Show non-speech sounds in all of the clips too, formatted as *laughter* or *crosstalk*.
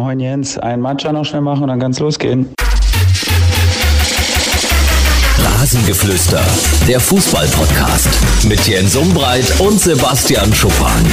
Moin Jens, ein Matcha noch schnell machen und dann ganz losgehen. Rasengeflüster, der Fußball-Podcast mit Jens Umbreit und Sebastian Schuppan.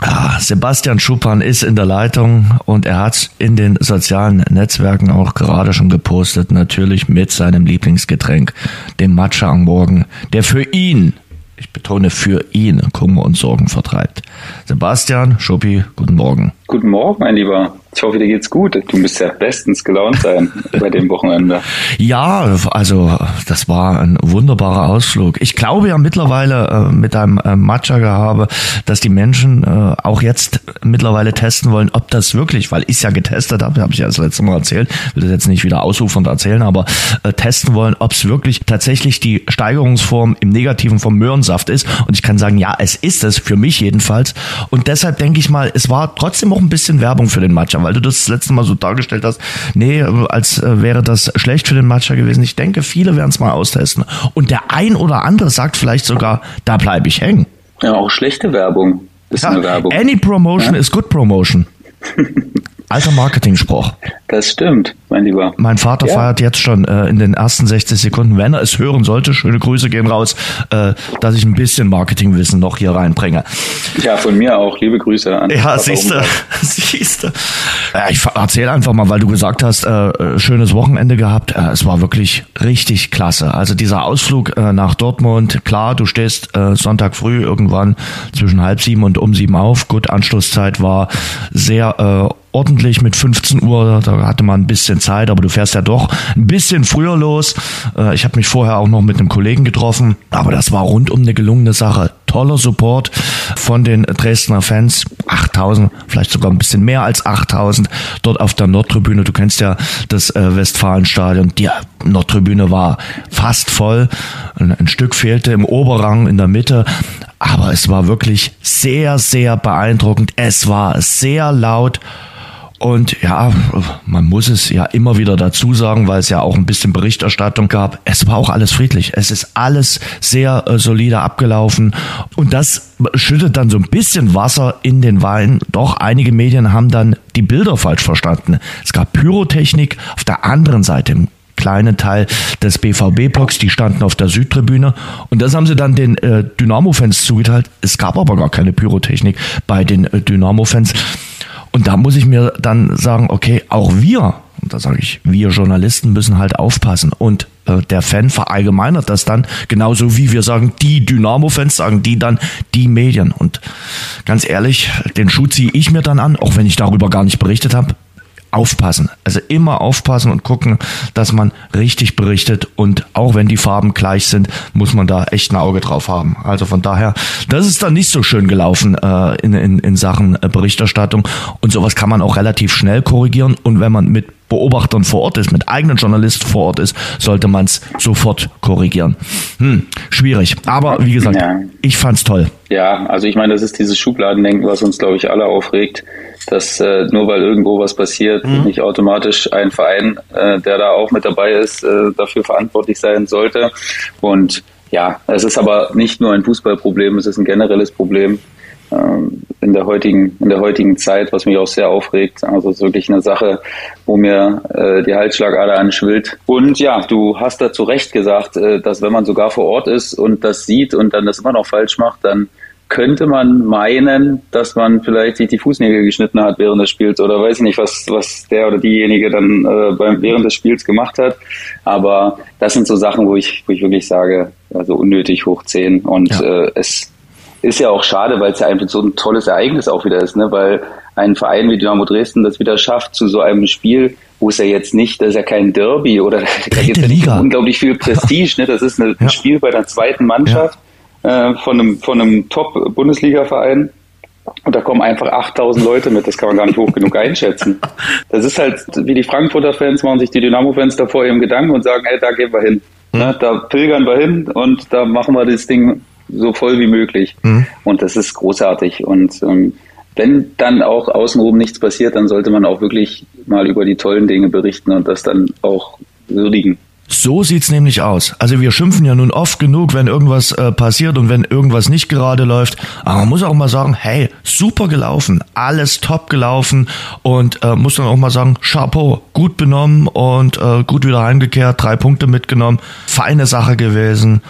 Ah, Sebastian Schuppan ist in der Leitung und er hat in den sozialen Netzwerken auch gerade schon gepostet, natürlich mit seinem Lieblingsgetränk, dem Matcha am Morgen, der für ihn ich betone für ihn, Kummer und Sorgen vertreibt. Sebastian, Schuppi, guten Morgen. Guten Morgen, mein Lieber. Ich hoffe, dir geht's gut. Du müsst ja bestens gelaunt sein *laughs* bei dem Wochenende. Ja, also das war ein wunderbarer Ausflug. Ich glaube ja mittlerweile äh, mit einem äh, Matcha-Gehabe, dass die Menschen äh, auch jetzt mittlerweile testen wollen, ob das wirklich, weil ich ja getestet habe, habe ich ja das letzte Mal erzählt, will das jetzt nicht wieder ausufernd erzählen, aber äh, testen wollen, ob es wirklich tatsächlich die Steigerungsform im Negativen vom Möhrensaft ist. Und ich kann sagen, ja, es ist es, für mich jedenfalls. Und deshalb denke ich mal, es war trotzdem auch ein bisschen Werbung für den Matcha, weil du das, das letzte Mal so dargestellt hast, nee, als äh, wäre das schlecht für den Matcha gewesen. Ich denke, viele werden es mal austesten. Und der ein oder andere sagt vielleicht sogar, da bleibe ich hängen. Ja, auch schlechte Werbung ist ja, eine Werbung. Any promotion ja? is good promotion. *laughs* Alter Marketing-Spruch. Das stimmt, mein Lieber. Mein Vater ja. feiert jetzt schon äh, in den ersten 60 Sekunden, wenn er es hören sollte, schöne Grüße gehen raus, äh, dass ich ein bisschen Marketingwissen noch hier reinbringe. Ja, von mir auch. Liebe Grüße an Ja, siehst du, *laughs* siehst du. Ja, ich erzähle einfach mal, weil du gesagt hast, äh, schönes Wochenende gehabt. Äh, es war wirklich richtig klasse. Also dieser Ausflug äh, nach Dortmund, klar, du stehst äh, Sonntag früh irgendwann zwischen halb sieben und um sieben auf. Gut, Anschlusszeit war sehr äh, ordentlich mit 15 Uhr, da hatte man ein bisschen Zeit, aber du fährst ja doch ein bisschen früher los. Äh, ich habe mich vorher auch noch mit einem Kollegen getroffen, aber das war rundum eine gelungene Sache. Toller Support von den Dresdner Fans, 8000, vielleicht sogar ein bisschen mehr als 8000 dort auf der Nordtribüne. Du kennst ja das äh, Westfalenstadion. Die Nordtribüne war fast voll. Ein Stück fehlte im Oberrang in der Mitte. Aber es war wirklich sehr, sehr beeindruckend. Es war sehr laut. Und ja, man muss es ja immer wieder dazu sagen, weil es ja auch ein bisschen Berichterstattung gab. Es war auch alles friedlich. Es ist alles sehr äh, solide abgelaufen. Und das schüttet dann so ein bisschen Wasser in den Wein. Doch einige Medien haben dann die Bilder falsch verstanden. Es gab Pyrotechnik auf der anderen Seite im kleinen Teil des BVB-Blocks, die standen auf der Südtribüne und das haben sie dann den äh, Dynamo-Fans zugeteilt. Es gab aber gar keine Pyrotechnik bei den äh, Dynamo-Fans. Und da muss ich mir dann sagen, okay, auch wir, und da sage ich, wir Journalisten müssen halt aufpassen. Und äh, der Fan verallgemeinert das dann, genauso wie wir sagen, die Dynamo-Fans sagen die dann die Medien. Und ganz ehrlich, den Schuh ziehe ich mir dann an, auch wenn ich darüber gar nicht berichtet habe aufpassen. Also immer aufpassen und gucken, dass man richtig berichtet und auch wenn die Farben gleich sind, muss man da echt ein Auge drauf haben. Also von daher, das ist dann nicht so schön gelaufen äh, in, in, in Sachen äh, Berichterstattung und sowas kann man auch relativ schnell korrigieren und wenn man mit Beobachtern vor Ort ist, mit eigenen Journalisten vor Ort ist, sollte man es sofort korrigieren. Hm, schwierig. Aber wie gesagt, ja. ich fand's toll. Ja, also ich meine, das ist dieses Schubladendenken, was uns, glaube ich, alle aufregt, dass äh, nur weil irgendwo was passiert, mhm. nicht automatisch ein Verein, äh, der da auch mit dabei ist, äh, dafür verantwortlich sein sollte. Und ja, es ist aber nicht nur ein Fußballproblem, es ist ein generelles Problem. Ähm, in der heutigen, in der heutigen Zeit, was mich auch sehr aufregt. Also es ist wirklich eine Sache, wo mir äh, die Halsschlagader anschwillt. Und ja, du hast da zu Recht gesagt, äh, dass wenn man sogar vor Ort ist und das sieht und dann das immer noch falsch macht, dann könnte man meinen, dass man vielleicht sich die Fußnägel geschnitten hat während des Spiels oder weiß ich nicht, was, was der oder diejenige dann äh, beim, während des Spiels gemacht hat. Aber das sind so Sachen, wo ich, wo ich wirklich sage, also unnötig hoch 10 und ja. äh, es ist ja auch schade, weil es ja einfach so ein tolles Ereignis auch wieder ist, ne? weil ein Verein wie Dynamo Dresden das wieder schafft zu so einem Spiel, wo es ja jetzt nicht, das ist ja kein Derby oder *laughs* da gibt ja unglaublich viel Prestige, ne? das ist eine, ja. ein Spiel bei der zweiten Mannschaft ja. äh, von einem, von einem Top-Bundesliga-Verein. Und da kommen einfach 8000 Leute mit, das kann man gar nicht hoch genug einschätzen. Das ist halt, wie die Frankfurter Fans machen sich die Dynamo-Fans davor ihrem Gedanken und sagen, hey, da gehen wir hin. Ne, da pilgern wir hin und da machen wir das Ding so voll wie möglich. Mhm. Und das ist großartig. Und ähm, wenn dann auch außenrum nichts passiert, dann sollte man auch wirklich mal über die tollen Dinge berichten und das dann auch würdigen. So sieht's nämlich aus. Also wir schimpfen ja nun oft genug, wenn irgendwas äh, passiert und wenn irgendwas nicht gerade läuft. Aber man muss auch mal sagen, hey, super gelaufen, alles top gelaufen und äh, muss dann auch mal sagen, Chapeau, gut benommen und äh, gut wieder heimgekehrt, drei Punkte mitgenommen, feine Sache gewesen.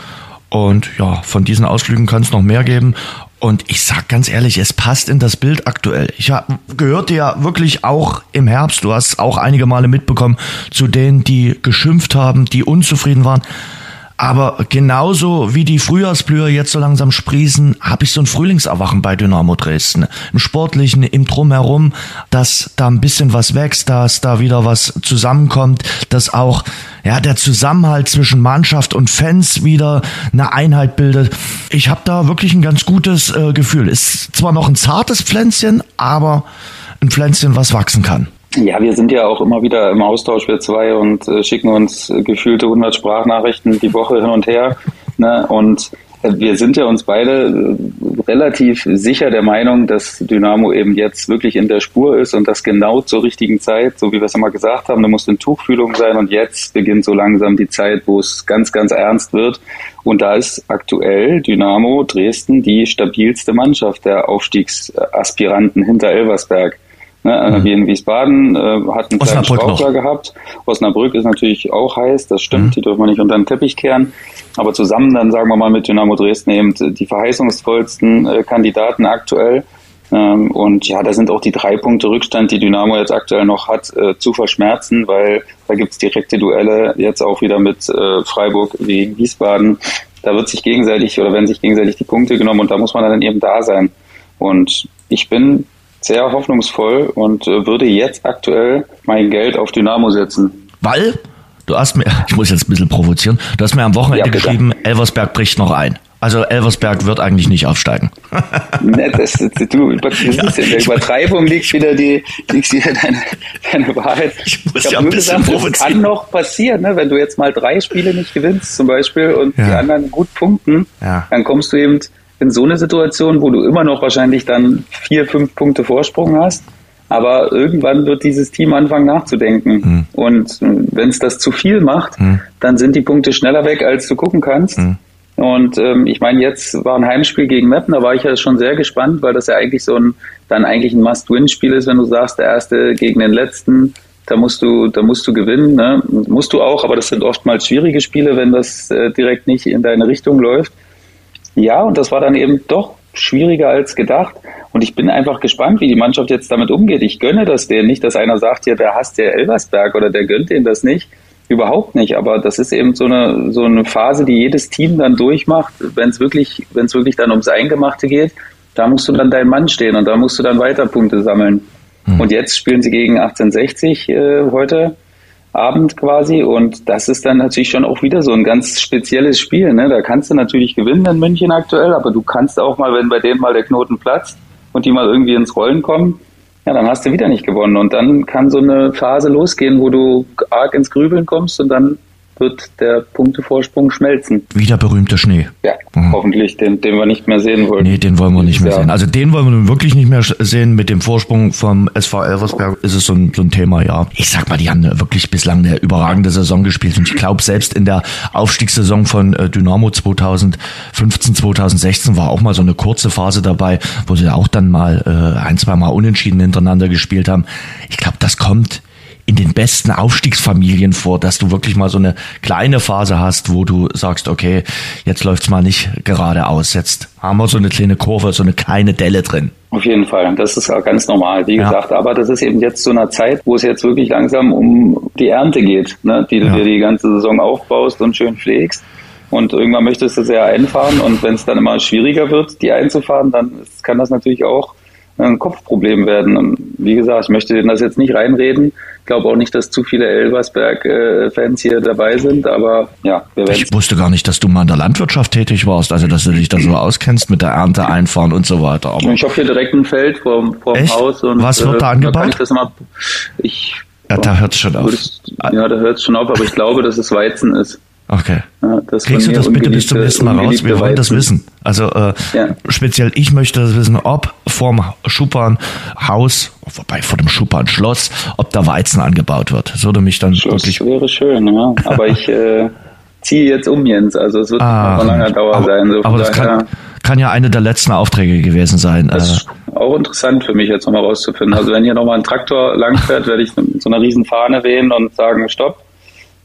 Und ja, von diesen Ausflügen kann es noch mehr geben. Und ich sag ganz ehrlich, es passt in das Bild aktuell. Ich gehörte ja wirklich auch im Herbst, du hast auch einige Male mitbekommen, zu denen, die geschimpft haben, die unzufrieden waren. Aber genauso wie die Frühjahrsblüher jetzt so langsam sprießen, habe ich so ein Frühlingserwachen bei Dynamo Dresden. Im Sportlichen, im Drumherum, dass da ein bisschen was wächst, dass da wieder was zusammenkommt, dass auch ja, der Zusammenhalt zwischen Mannschaft und Fans wieder eine Einheit bildet. Ich habe da wirklich ein ganz gutes äh, Gefühl. Ist zwar noch ein zartes Pflänzchen, aber ein Pflänzchen, was wachsen kann. Ja, wir sind ja auch immer wieder im Austausch, wir zwei, und äh, schicken uns gefühlte 100 Sprachnachrichten die Woche hin und her. Ne? Und äh, wir sind ja uns beide äh, relativ sicher der Meinung, dass Dynamo eben jetzt wirklich in der Spur ist und das genau zur richtigen Zeit, so wie wir es immer gesagt haben, da muss in Tuchfühlung sein und jetzt beginnt so langsam die Zeit, wo es ganz, ganz ernst wird. Und da ist aktuell Dynamo Dresden die stabilste Mannschaft der Aufstiegsaspiranten hinter Elversberg. Ne, mhm. Wir in Wiesbaden äh, hatten einen kleinen Strauchler gehabt. Osnabrück ist natürlich auch heiß, das stimmt, mhm. die dürfen wir nicht unter den Teppich kehren. Aber zusammen dann, sagen wir mal, mit Dynamo Dresden eben die verheißungsvollsten äh, Kandidaten aktuell. Ähm, und ja, da sind auch die drei Punkte Rückstand, die Dynamo jetzt aktuell noch hat, äh, zu verschmerzen, weil da gibt's direkte Duelle jetzt auch wieder mit äh, Freiburg wie Wiesbaden. Da wird sich gegenseitig oder werden sich gegenseitig die Punkte genommen und da muss man dann eben da sein. Und ich bin sehr hoffnungsvoll und äh, würde jetzt aktuell mein Geld auf Dynamo setzen. Weil? Du hast mir, *laughs* ich muss jetzt ein bisschen provozieren, du hast mir am Wochenende ja, geschrieben, Elversberg bricht noch ein. Also Elversberg wird eigentlich nicht aufsteigen. *laughs* Ne, das, du, das *laughs* ist ja, in der Übertreibung liegt wieder die, liegt wieder deine, deine Wahrheit. Ich muss ich ja ein bisschen gesagt, Das kann noch passieren, ne? wenn du jetzt mal drei Spiele nicht gewinnst zum Beispiel und ja. die anderen gut punkten, ja. dann kommst du eben in so eine Situation, wo du immer noch wahrscheinlich dann vier, fünf Punkte Vorsprung hast. Aber irgendwann wird dieses Team anfangen nachzudenken. Mhm. Und wenn es das zu viel macht, mhm. dann sind die Punkte schneller weg, als du gucken kannst. Mhm. Und ähm, ich meine, jetzt war ein Heimspiel gegen Meppen, da war ich ja schon sehr gespannt, weil das ja eigentlich so ein dann eigentlich ein Must-Win-Spiel ist, wenn du sagst, der erste gegen den letzten, da musst du, da musst du gewinnen, ne? Musst du auch, aber das sind oftmals schwierige Spiele, wenn das äh, direkt nicht in deine Richtung läuft. Ja, und das war dann eben doch schwieriger als gedacht. Und ich bin einfach gespannt, wie die Mannschaft jetzt damit umgeht. Ich gönne das denen nicht, dass einer sagt, ja, der hasst der Elversberg oder der gönnt denen das nicht. Überhaupt nicht. Aber das ist eben so eine, so eine Phase, die jedes Team dann durchmacht, wenn es wirklich, wenn es wirklich dann ums Eingemachte geht. Da musst du dann dein Mann stehen und da musst du dann weiter Punkte sammeln. Mhm. Und jetzt spielen sie gegen 1860 äh, heute Abend quasi. Und das ist dann natürlich schon auch wieder so ein ganz spezielles Spiel. Ne? Da kannst du natürlich gewinnen in München aktuell, aber du kannst auch mal, wenn bei denen mal der Knoten platzt und die mal irgendwie ins Rollen kommen, ja, dann hast du wieder nicht gewonnen. Und dann kann so eine Phase losgehen, wo du arg ins Grübeln kommst und dann wird der Punktevorsprung schmelzen. Wieder berühmter Schnee. Ja, mhm. hoffentlich, den, den wir nicht mehr sehen wollen. Nee, den wollen wir nicht mehr ja. sehen. Also den wollen wir nun wirklich nicht mehr sehen. Mit dem Vorsprung vom SV Elversberg ist es so ein, so ein Thema, ja. Ich sag mal, die haben wirklich bislang eine überragende Saison gespielt und ich glaube, selbst in der Aufstiegssaison von äh, Dynamo 2015, 2016 war auch mal so eine kurze Phase dabei, wo sie auch dann mal äh, ein, zwei Mal unentschieden hintereinander gespielt haben. Ich glaube, das kommt in den besten Aufstiegsfamilien vor, dass du wirklich mal so eine kleine Phase hast, wo du sagst, okay, jetzt läuft's mal nicht geradeaus, jetzt haben wir so eine kleine Kurve, so eine kleine Delle drin. Auf jeden Fall, das ist auch ganz normal, wie ja. gesagt. Aber das ist eben jetzt zu einer Zeit, wo es jetzt wirklich langsam um die Ernte geht, ne? die du ja. dir die ganze Saison aufbaust und schön pflegst. Und irgendwann möchtest du sie ja einfahren und wenn es dann immer schwieriger wird, die einzufahren, dann kann das natürlich auch ein Kopfproblem werden. Und wie gesagt, ich möchte denen das jetzt nicht reinreden. Ich glaube auch nicht, dass zu viele Elversberg-Fans hier dabei sind, aber ja, wir werden. Ich wusste gar nicht, dass du mal in der Landwirtschaft tätig warst, also dass du dich da so auskennst mit der Ernte einfahren und so weiter. Aber ich habe hier direkt ein Feld vor, vor dem Haus und was wird da angebaut? Äh, da kann ich das mal, ich ja, da hört es schon auf. ja, da hört es schon auf, aber ich glaube, dass es Weizen ist. Okay. Ja, Kriegst du das bitte bis zum nächsten Mal raus? Wir wollen das wissen. Also äh, Ja. speziell ich möchte das wissen, ob vorm Schuppan-Haus, wobei vor dem Schuppan-Schloss, ob da Weizen angebaut wird. Das würde mich dann Schluss wirklich... wäre schön, ja. Aber ich äh, ziehe jetzt um, Jens. Also es wird Ah, noch von langer Dauer aber, sein. So aber das daher- kann, kann ja eine der letzten Aufträge gewesen sein. Das Äh, ist auch interessant für mich jetzt nochmal rauszufinden. Also wenn hier nochmal ein Traktor langfährt, werde ich mit so einer riesen Fahne wehen und sagen, stopp,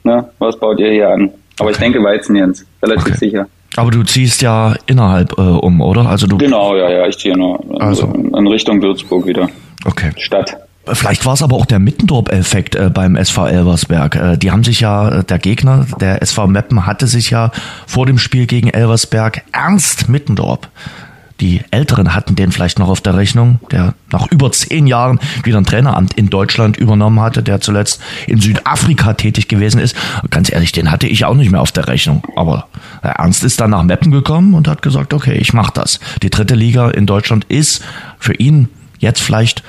ne, was baut ihr hier an? Aber ich denke Weizen, Jens, relativ Okay. sicher. aber du ziehst ja innerhalb äh, um, oder? Also du... Genau, ja, ja, ich ziehe nur Also. in Richtung Würzburg wieder. Okay. Stadt. Vielleicht war es aber auch der Mittendorp-Effekt äh, beim SV Elversberg. Äh, die haben sich ja, äh, der Gegner, der SV Meppen, hatte sich ja vor dem Spiel gegen Elversberg Ernst Mittendorp. Die Älteren hatten den vielleicht noch auf der Rechnung, der nach über zehn Jahren wieder ein Traineramt in Deutschland übernommen hatte, der zuletzt in Südafrika tätig gewesen ist. Ganz ehrlich, den hatte ich auch nicht mehr auf der Rechnung. Aber Ernst ist dann nach Meppen gekommen und hat gesagt, okay, ich mach das. Die dritte Liga in Deutschland ist für ihn jetzt vielleicht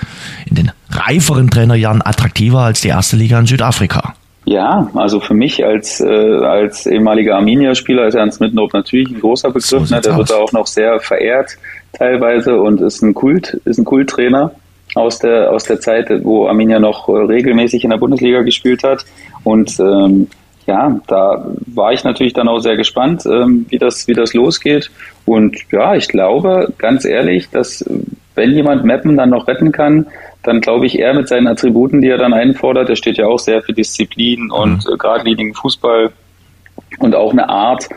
in den reiferen Trainerjahren attraktiver als die erste Liga in Südafrika. Ja, also für mich als, äh, als ehemaliger Arminia-Spieler ist Ernst Mittendorf natürlich ein großer Begriff. So ne? Der wird aus. da auch noch sehr verehrt teilweise und ist ein Kult, ist ein Kulttrainer aus der aus der Zeit, wo Arminia noch äh, regelmäßig in der Bundesliga gespielt hat. Und ähm, ja, da war ich natürlich dann auch sehr gespannt, ähm, wie das wie das losgeht. Und ja, ich glaube ganz ehrlich, dass wenn jemand Mappen dann noch retten kann, dann glaube ich er mit seinen Attributen, die er dann einfordert, er steht ja auch sehr für Disziplin und äh, geradlinigen Fußball und auch eine Art,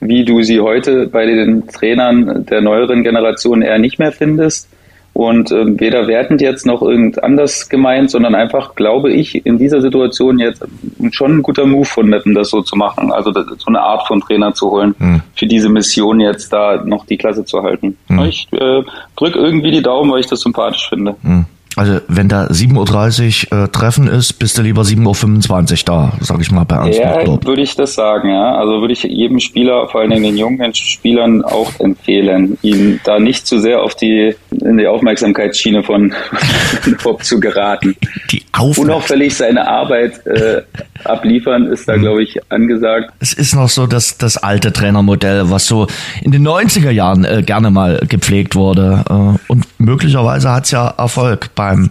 wie du sie heute bei den Trainern der neueren Generation eher nicht mehr findest. Und ähm, weder wertend jetzt noch irgend anders gemeint, sondern einfach, glaube ich, in dieser Situation jetzt schon ein guter Move von Meppen, das so zu machen. Also das, so eine Art von Trainer zu holen, Hm. für diese Mission jetzt da noch die Klasse zu halten. Hm. Ich äh, drück irgendwie die Daumen, weil ich das sympathisch finde. Hm. Also wenn da 7.30 Uhr äh, Treffen ist, bist du lieber 7.25 Uhr da, sag ich mal bei Ernst Ja, würde ich das sagen, ja. Also würde ich jedem Spieler, vor allen Dingen den jungen Spielern auch empfehlen, ihn da nicht zu sehr auf die, in die Aufmerksamkeitsschiene von *laughs* Bob zu geraten. Die. Unauffällig seine Arbeit äh, abliefern ist Mhm. da, glaube ich, angesagt. Es ist noch so das, das alte Trainermodell, was so in den 90er Jahren äh, gerne mal gepflegt wurde. Äh, und möglicherweise hat's ja Erfolg beim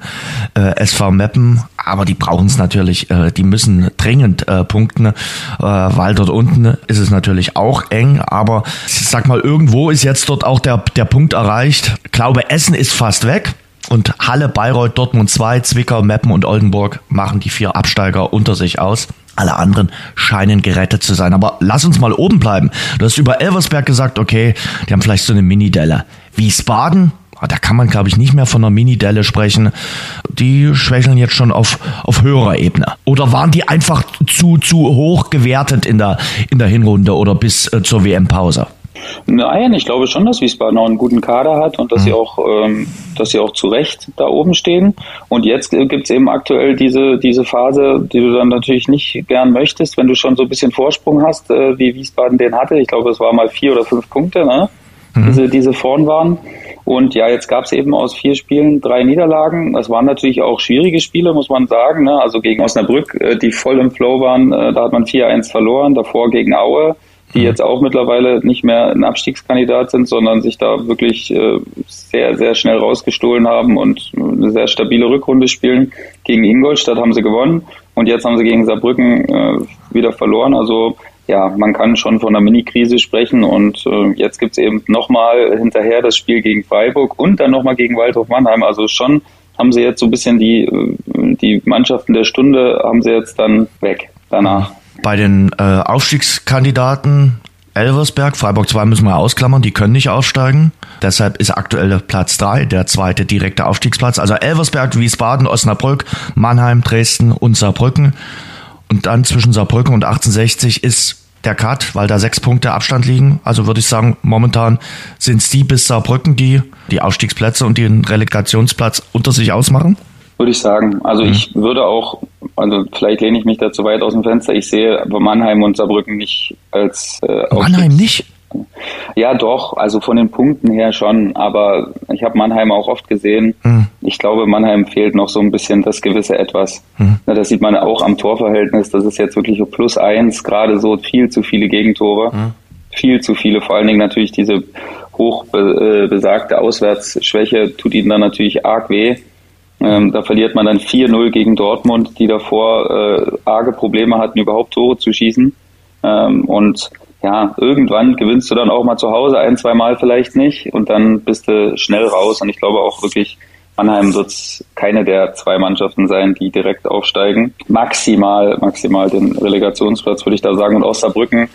äh, SV Meppen, aber die brauchen es natürlich, äh, die müssen dringend äh, punkten, äh, weil dort unten ist es natürlich auch eng, aber ich sag mal, irgendwo ist jetzt dort auch der, der Punkt erreicht. Ich glaube, Essen ist fast weg. Und Halle, Bayreuth, Dortmund 2, Zwickau, Meppen und Oldenburg machen die vier Absteiger unter sich aus. Alle anderen scheinen gerettet zu sein. Aber lass uns mal oben bleiben. Du hast über Elversberg gesagt, okay, die haben vielleicht so eine Mini-Delle. Wiesbaden, da kann man, glaube ich, nicht mehr von einer Mini-Delle sprechen. Die schwächeln jetzt schon auf, auf höherer Ebene. Oder waren die einfach zu, zu hoch gewertet in der, in der Hinrunde oder bis äh, zur WM-Pause? Nein, ich glaube schon, dass Wiesbaden auch einen guten Kader hat und dass sie auch, ähm, dass sie auch zu Recht da oben stehen. Und jetzt äh, gibt's eben aktuell diese, diese Phase, die du dann natürlich nicht gern möchtest, wenn du schon so ein bisschen Vorsprung hast, äh, wie Wiesbaden den hatte. Ich glaube, es war mal vier oder fünf Punkte, ne? Diese, diese vorn waren. Und ja, jetzt gab's eben aus vier Spielen drei Niederlagen. Das waren natürlich auch schwierige Spiele, muss man sagen. Ne? Also gegen Osnabrück, äh, die voll im Flow waren, äh, da hat man 4-1 verloren. Davor gegen Aue, die jetzt auch mittlerweile nicht mehr ein Abstiegskandidat sind, sondern sich da wirklich äh, sehr, sehr schnell rausgestohlen haben und eine sehr stabile Rückrunde spielen. Gegen Ingolstadt haben sie gewonnen und jetzt haben sie gegen Saarbrücken wieder verloren. Also ja, man kann schon von einer Mini-Krise sprechen und äh, jetzt gibt's eben nochmal hinterher das Spiel gegen Freiburg und dann nochmal gegen Waldhof Mannheim. Also schon haben sie jetzt so ein bisschen die, äh, die Mannschaften der Stunde haben sie jetzt dann weg danach. Bei den äh, Aufstiegskandidaten Elversberg, Freiburg 2 müssen wir ausklammern, die können nicht aufsteigen. Deshalb ist aktuell Platz 3 der zweite direkte Aufstiegsplatz. Also Elversberg, Wiesbaden, Osnabrück, Mannheim, Dresden und Saarbrücken. Und dann zwischen Saarbrücken und 1860 ist der Cut, weil da sechs Punkte Abstand liegen. Also würde ich sagen, momentan sind es die bis Saarbrücken, die die Aufstiegsplätze und den Relegationsplatz unter sich ausmachen. Würde ich sagen. Also ich würde auch, also vielleicht lehne ich mich da zu weit aus dem Fenster. Ich sehe aber Mannheim und Saarbrücken nicht als äh, Mannheim nicht? Ja, doch, also von den Punkten her schon, aber ich habe Mannheim auch oft gesehen. Mhm. Ich glaube, Mannheim fehlt noch so ein bisschen das gewisse Etwas. Mhm. das sieht man auch am Torverhältnis, das ist jetzt wirklich plus eins, gerade so viel zu viele Gegentore. Mhm. Viel zu viele, vor allen Dingen natürlich diese hoch äh, besagte Auswärtsschwäche tut ihnen dann natürlich arg weh. Ähm, da verliert man dann 4-0 gegen Dortmund, die davor äh, arge Probleme hatten, überhaupt Tore zu schießen. Ähm, und ja, irgendwann gewinnst du dann auch mal zu Hause ein, zwei Mal vielleicht nicht und dann bist du schnell raus. Und ich glaube auch wirklich, Mannheim wird keine der zwei Mannschaften sein, die direkt aufsteigen. Maximal, maximal den Relegationsplatz würde ich da sagen. Und Osnabrücken,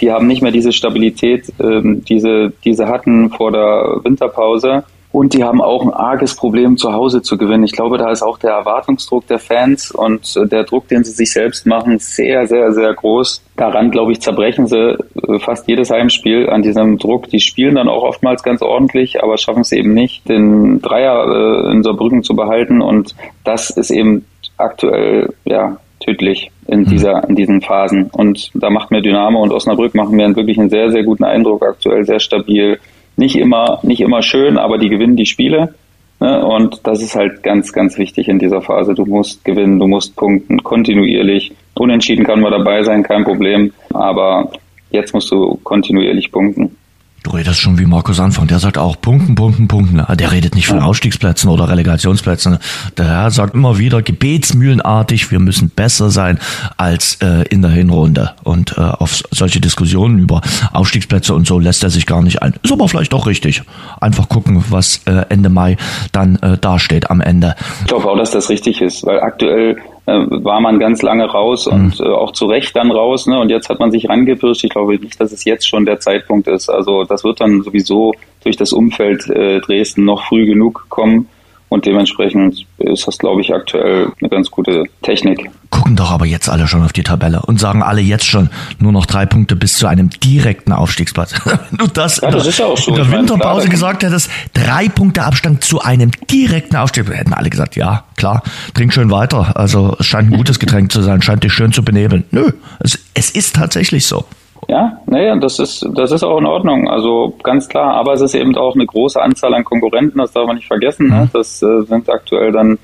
die haben nicht mehr diese Stabilität, ähm, diese, diese hatten vor der Winterpause. Und die haben auch ein arges Problem, zu Hause zu gewinnen. Ich glaube, da ist auch der Erwartungsdruck der Fans und äh, der Druck, den sie sich selbst machen, sehr, sehr, sehr groß. Daran, glaube ich, zerbrechen sie äh, fast jedes Heimspiel an diesem Druck. Die spielen dann auch oftmals ganz ordentlich, aber schaffen es eben nicht, den Dreier äh, in Saarbrücken zu behalten. Und das ist eben aktuell, ja, tödlich in mhm. dieser, in diesen Phasen. Und da macht mir Dynamo und Osnabrück machen mir wirklich einen sehr, sehr guten Eindruck aktuell, sehr stabil nicht immer, nicht immer schön, aber die gewinnen die Spiele. Ne? Und das ist halt ganz, ganz wichtig in dieser Phase. Du musst gewinnen, du musst punkten, kontinuierlich. Unentschieden kann man dabei sein, kein Problem. Aber jetzt musst du kontinuierlich punkten. Du redest schon wie Markus Anfang. Der sagt auch Punkten, Punkten, Punkten. Der redet nicht von Ausstiegsplätzen oder Relegationsplätzen. Der Herr sagt immer wieder gebetsmühlenartig, wir müssen besser sein als äh, in der Hinrunde. Und äh, auf solche Diskussionen über Aufstiegsplätze und so lässt er sich gar nicht ein. Ist aber vielleicht auch richtig. Einfach gucken, was äh, Ende Mai dann äh, dasteht am Ende. Ich glaube auch, dass das richtig ist, weil aktuell war man ganz lange raus und mhm. äh, auch zu Recht dann raus. Ne? Und jetzt hat man sich rangepirscht. Ich glaube nicht, dass es jetzt schon der Zeitpunkt ist. Also das wird dann sowieso durch das Umfeld äh, Dresden noch früh genug kommen. Und dementsprechend ist das, glaube ich, aktuell eine ganz gute Technik. Gucken doch aber jetzt alle schon auf die Tabelle und sagen alle jetzt schon nur noch drei Punkte bis zu einem direkten Aufstiegsplatz. *laughs* Du das, ja, das der, so. in der Winterpause meine, gesagt hättest, drei Punkte Abstand zu einem direkten Aufstieg, hätten alle gesagt, ja, klar, trink schön weiter. Also es scheint ein gutes Getränk zu sein, scheint dich schön zu benebeln. Nö, es, es ist tatsächlich so. Ja, naja, das ist, das ist auch in Ordnung. Also ganz klar, aber es ist eben auch eine große Anzahl an Konkurrenten, das darf man nicht vergessen. Ne? Mhm. Das äh, sind aktuell dann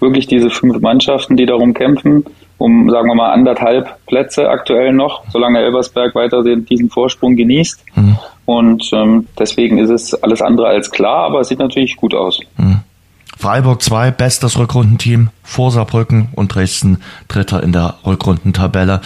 wirklich diese fünf Mannschaften, die darum kämpfen, um, sagen wir mal, anderthalb Plätze aktuell noch, solange Elversberg weiter diesen Vorsprung genießt. Mhm. Und ähm, deswegen ist es alles andere als klar, aber es sieht natürlich gut aus. Mhm. Freiburg 2, bestes Rückrundenteam, vor Saarbrücken und Dresden Dritter in der Rückrundentabelle.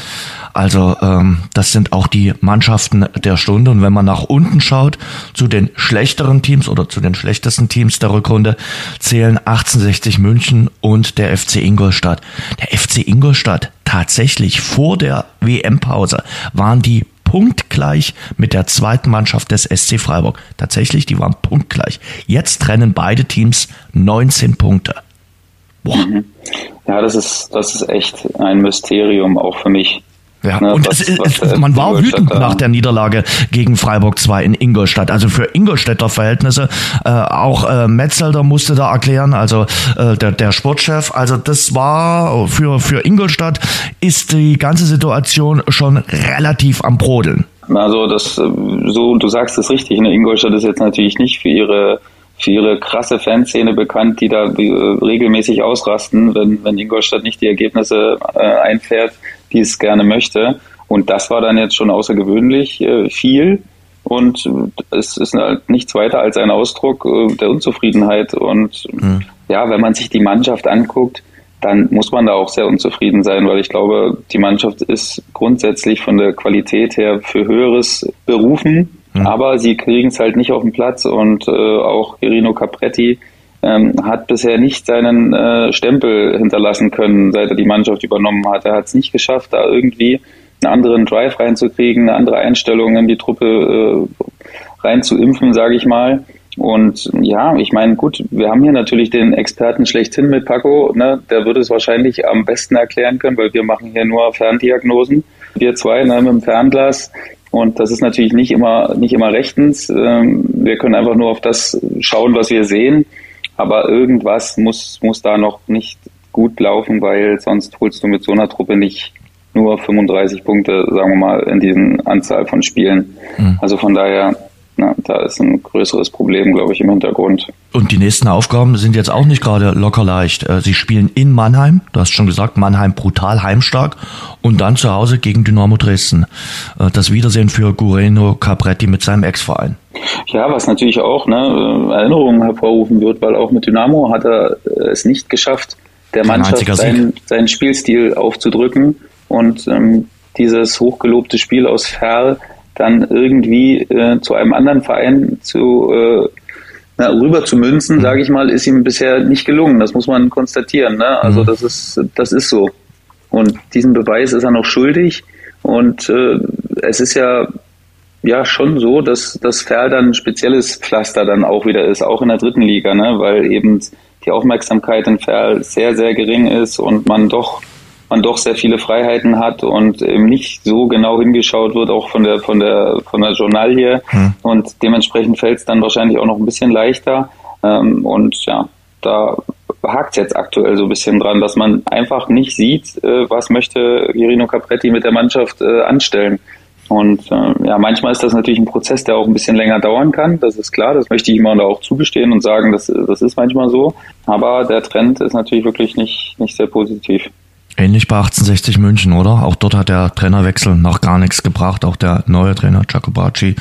Also ähm, das sind auch die Mannschaften der Stunde. Und wenn man nach unten schaut, zu den schlechteren Teams oder zu den schlechtesten Teams der Rückrunde zählen 1860 München und der FC Ingolstadt. Der FC Ingolstadt tatsächlich vor der WM-Pause waren die punktgleich mit der zweiten Mannschaft des SC Freiburg. Tatsächlich, die waren punktgleich. Jetzt trennen beide Teams 19 Punkte. Boah. Mhm. Ja, das ist, das ist echt ein Mysterium auch für mich. Ja, ne, und was, es, was, es, man war wütend nach der Niederlage gegen Freiburg 2 in Ingolstadt. Also für Ingolstädter Verhältnisse, äh, auch äh, Metzelder musste da erklären, also äh, der, der Sportchef. Also das war für, für Ingolstadt ist die ganze Situation schon relativ am Brodeln. Also das, äh, so, du sagst es richtig, ne? Ingolstadt ist jetzt natürlich nicht für ihre für ihre krasse Fanszene bekannt, die da äh, regelmäßig ausrasten, wenn, wenn Ingolstadt nicht die Ergebnisse äh, einfährt, die es gerne möchte. Und das war dann jetzt schon außergewöhnlich äh, viel. Und es ist halt nichts weiter als ein Ausdruck äh, der Unzufriedenheit. Und mhm. ja, wenn man sich die Mannschaft anguckt, dann muss man da auch sehr unzufrieden sein, weil ich glaube, die Mannschaft ist grundsätzlich von der Qualität her für Höheres berufen. Mhm. Aber sie kriegen es halt nicht auf den Platz und äh, auch Irino Capretti ähm, hat bisher nicht seinen äh, Stempel hinterlassen können, seit er die Mannschaft übernommen hat. Er hat es nicht geschafft, da irgendwie einen anderen Drive reinzukriegen, eine andere Einstellung in die Truppe äh, reinzuimpfen, sage ich mal. Und ja, ich meine, gut, wir haben hier natürlich den Experten schlechthin mit Paco, ne? der würde es wahrscheinlich am besten erklären können, weil wir machen hier nur Ferndiagnosen. Wir zwei ne, mit dem Fernglas. Und das ist natürlich nicht immer, nicht immer rechtens. Ähm, wir können einfach nur auf das schauen, was wir sehen. Aber irgendwas muss, muss da noch nicht gut laufen, weil sonst holst du mit so einer Truppe nicht nur 35 Punkte, sagen wir mal, in diesen Anzahl von Spielen. Mhm. Also von daher na, da ist ein größeres Problem, glaube ich, im Hintergrund. Und die nächsten Aufgaben sind jetzt auch nicht gerade locker leicht. Äh, Sie spielen in Mannheim, du hast schon gesagt, Mannheim brutal heimstark und dann zu Hause gegen Dynamo Dresden. Äh, das Wiedersehen für Gureno Capretti mit seinem Ex-Verein. Ja, was natürlich auch ne, Erinnerungen hervorrufen wird, weil auch mit Dynamo hat er es nicht geschafft, der Mannschaft seinen, seinen Spielstil aufzudrücken und ähm, dieses hochgelobte Spiel aus Ferl dann irgendwie äh, zu einem anderen Verein zu äh, na, rüber zu münzen, mhm. sage ich mal, ist ihm bisher nicht gelungen. Das muss man konstatieren. Ne? Also mhm. das ist das ist so. Und diesen Beweis ist er noch schuldig. Und äh, es ist ja ja schon so, dass das Ferl dann ein spezielles Pflaster dann auch wieder ist, auch in der dritten Liga, ne? weil eben die Aufmerksamkeit in Ferl sehr, sehr gering ist und man doch man doch sehr viele Freiheiten hat und eben nicht so genau hingeschaut wird, auch von der von der von der Journalie. Hm. Und dementsprechend fällt es dann wahrscheinlich auch noch ein bisschen leichter. Ähm, und ja, da hakt es jetzt aktuell so ein bisschen dran, dass man einfach nicht sieht, äh, was möchte Irino Capretti mit der Mannschaft äh, anstellen. Und äh, ja, manchmal ist das natürlich ein Prozess, der auch ein bisschen länger dauern kann. Das ist klar. Das möchte ich immer auch zugestehen und sagen, das, das ist manchmal so. Aber der Trend ist natürlich wirklich nicht, nicht sehr positiv. Ähnlich bei 1860 München, oder? Auch dort hat der Trainerwechsel noch gar nichts gebracht. Auch der neue Trainer Giacobacci,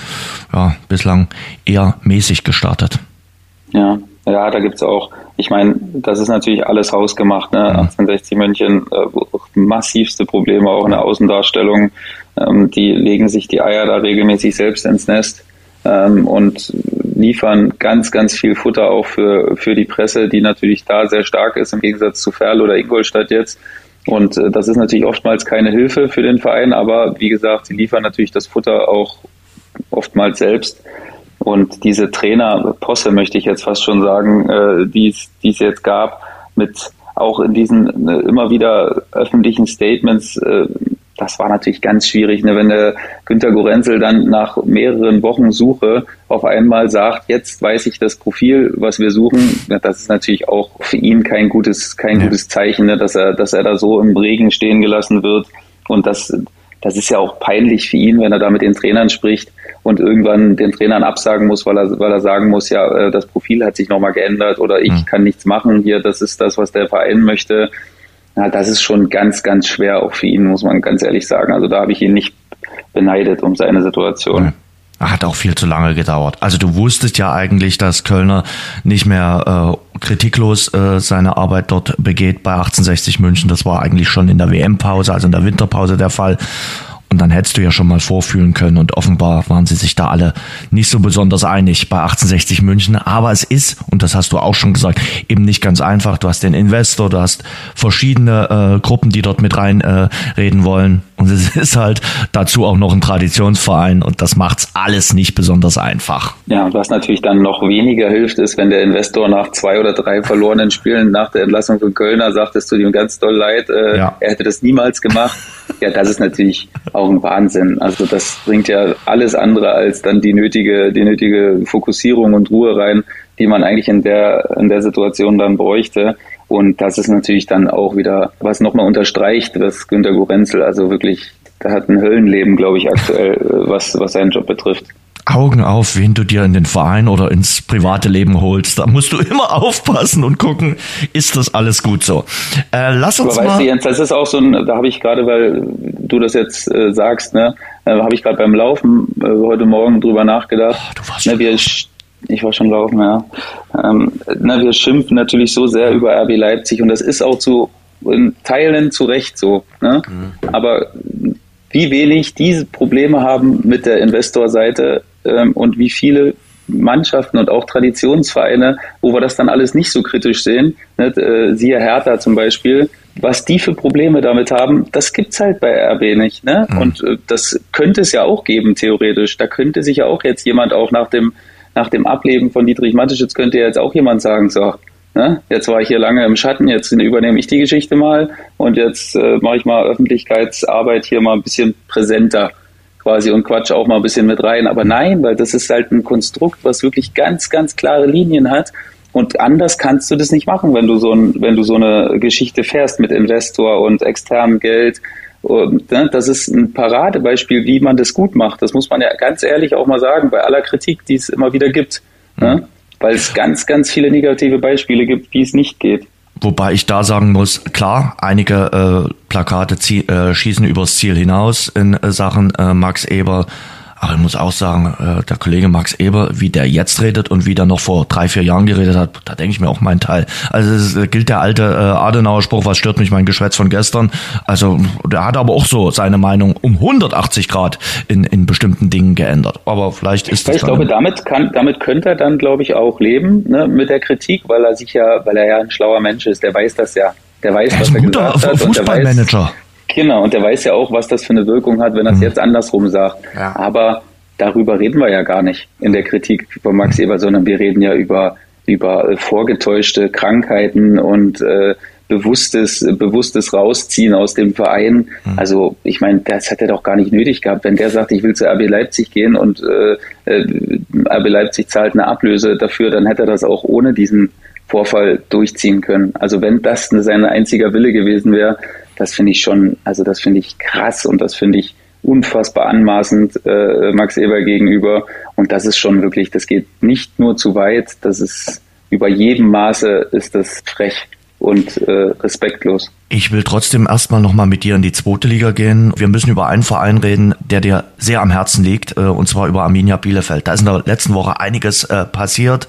ja, bislang eher mäßig gestartet. Ja, ja, da gibt's auch, ich meine, das ist natürlich alles hausgemacht, ne? Ja. 1860 München, äh, massivste Probleme auch in der Außendarstellung. Ähm, die legen sich die Eier da regelmäßig selbst ins Nest ähm, und liefern ganz, ganz viel Futter auch für, für die Presse, die natürlich da sehr stark ist, im Gegensatz zu Ferl oder Ingolstadt jetzt. Und äh, das ist natürlich oftmals keine Hilfe für den Verein, aber wie gesagt, sie liefern natürlich das Futter auch oftmals selbst. Und diese Trainerposse möchte ich jetzt fast schon sagen, äh, die es jetzt gab, mit auch in diesen äh, immer wieder öffentlichen Statements äh, das war natürlich ganz schwierig, ne? wenn der Günter Gorenzel dann nach mehreren Wochen Suche auf einmal sagt, jetzt weiß ich das Profil, was wir suchen, ja, das ist natürlich auch für ihn kein gutes, kein ja. gutes Zeichen, ne? dass er, dass er da so im Regen stehen gelassen wird. Und das, das ist ja auch peinlich für ihn, wenn er da mit den Trainern spricht und irgendwann den Trainern absagen muss, weil er, weil er sagen muss, ja, äh, das Profil hat sich nochmal geändert oder ich mhm. kann nichts machen hier, das ist das, was der Verein möchte ja, das ist schon ganz, ganz schwer auch für ihn, muss man ganz ehrlich sagen. Also da habe ich ihn nicht beneidet um seine Situation. Hat auch viel zu lange gedauert. Also du wusstest ja eigentlich, dass Kölner nicht mehr äh, kritiklos äh, seine Arbeit dort begeht bei 1860 München. Das war eigentlich schon in der WM-Pause, also in der Winterpause der Fall. Und dann hättest du ja schon mal vorfühlen können. Und offenbar waren sie sich da alle nicht so besonders einig bei 1860 München. Aber es ist, und das hast du auch schon gesagt, eben nicht ganz einfach. Du hast den Investor, du hast verschiedene äh, Gruppen, die dort mit reinreden äh, reden wollen. Und es ist halt dazu auch noch ein Traditionsverein und das macht's alles nicht besonders einfach. Ja, was natürlich dann noch weniger hilft, ist, wenn der Investor nach zwei oder drei verlorenen Spielen nach der Entlassung von Kölner sagt, es tut ihm ganz doll leid, äh, ja. er hätte das niemals gemacht. *laughs* Ja, das ist natürlich auch ein Wahnsinn. Also das bringt ja alles andere als dann die nötige, die nötige Fokussierung und Ruhe rein, die man eigentlich in der, in der Situation dann bräuchte. Und das ist natürlich dann auch wieder, was nochmal unterstreicht, was Günter Gorenzel also wirklich, da hat ein Höllenleben, glaube ich, aktuell, was, was seinen Job betrifft. Augen auf, wen du dir in den Verein oder ins private Leben holst. Da musst du *laughs* immer aufpassen und gucken, ist das alles gut so. Äh, lass uns Aber mal. Weißt du, Jens, das ist auch so ein, da habe ich gerade, weil du das jetzt äh, sagst, ne, äh, habe ich gerade beim Laufen äh, heute Morgen drüber nachgedacht. Oh, du warst ne, wir, ich war schon laufen, ja. Ähm, na, wir schimpfen natürlich so sehr über RB Leipzig und das ist auch zu in Teilen zu Recht so. Ne? Mhm. Aber wie wenig diese Probleme haben mit der Investorseite ähm, und wie viele Mannschaften und auch Traditionsvereine, wo wir das dann alles nicht so kritisch sehen, ne? äh, siehe Hertha zum Beispiel, was die für Probleme damit haben, das gibt's halt bei RB nicht. Ne? Mhm. Und äh, das könnte es ja auch geben, theoretisch. Da könnte sich ja auch jetzt jemand auch nach dem nach dem Ableben von Dietrich Mateschitz könnte ja jetzt auch jemand sagen, so, ne, jetzt war ich hier lange im Schatten, jetzt übernehme ich die Geschichte mal und jetzt äh, mache ich mal Öffentlichkeitsarbeit hier mal ein bisschen präsenter quasi und quatsch auch mal ein bisschen mit rein. Aber nein, weil das ist halt ein Konstrukt, was wirklich ganz, ganz klare Linien hat. Und anders kannst du das nicht machen, wenn du so, ein, wenn du so eine Geschichte fährst mit Investor und externem Geld Und ne, das ist ein Paradebeispiel, wie man das gut macht. Das muss man ja ganz ehrlich auch mal sagen, bei aller Kritik, die es immer wieder gibt. Ne? Mhm. Ne? Weil es ganz, ganz viele negative Beispiele gibt, wie es nicht geht. Wobei ich da sagen muss, klar, einige äh, Plakate äh, schießen übers Ziel hinaus in äh, Sachen äh, Max Eber aber ich muss auch sagen, äh, der Kollege Max Eber, wie der jetzt redet und wie der noch vor drei, vier Jahren geredet hat, da denke ich mir auch meinen Teil. Also es äh, gilt der alte äh, Adenauer Spruch, was stört mich mein Geschwätz von gestern. Also der hat aber auch so seine Meinung um 180 Grad in, in bestimmten Dingen geändert. Aber vielleicht ist das. Ich glaube, damit kann, damit könnte er dann, glaube ich, auch leben ne, mit der Kritik, weil er sich ja, weil er ja ein schlauer Mensch ist. Der weiß das ja. Der weiß, er was er gesagt hat. Fußballmanager. Genau, und der weiß ja auch, was das für eine Wirkung hat, wenn er es mhm. jetzt andersrum sagt. Ja. Aber darüber reden wir ja gar nicht in der Kritik von Max mhm. Eber, sondern wir reden ja über, über äh, vorgetäuschte Krankheiten und äh, bewusstes, bewusstes Rausziehen aus dem Verein. Mhm. Also ich meine, das hat er doch gar nicht nötig gehabt. Wenn der sagt, ich will zu RB Leipzig gehen und äh, äh RB Leipzig zahlt eine Ablöse dafür, dann hätte er das auch ohne diesen Vorfall durchziehen können. Also wenn das sein einziger Wille gewesen wäre, das finde ich schon, also das finde ich krass und das finde ich unfassbar anmaßend äh, Max Eber gegenüber. Und das ist schon wirklich, das geht nicht nur zu weit, das ist über jedem Maße ist das frech und äh, respektlos. Ich will trotzdem erstmal nochmal mit dir in die zweite Liga gehen. Wir müssen über einen Verein reden, der dir sehr am Herzen liegt, äh, und zwar über Arminia Bielefeld. Da ist in der letzten Woche einiges äh, passiert.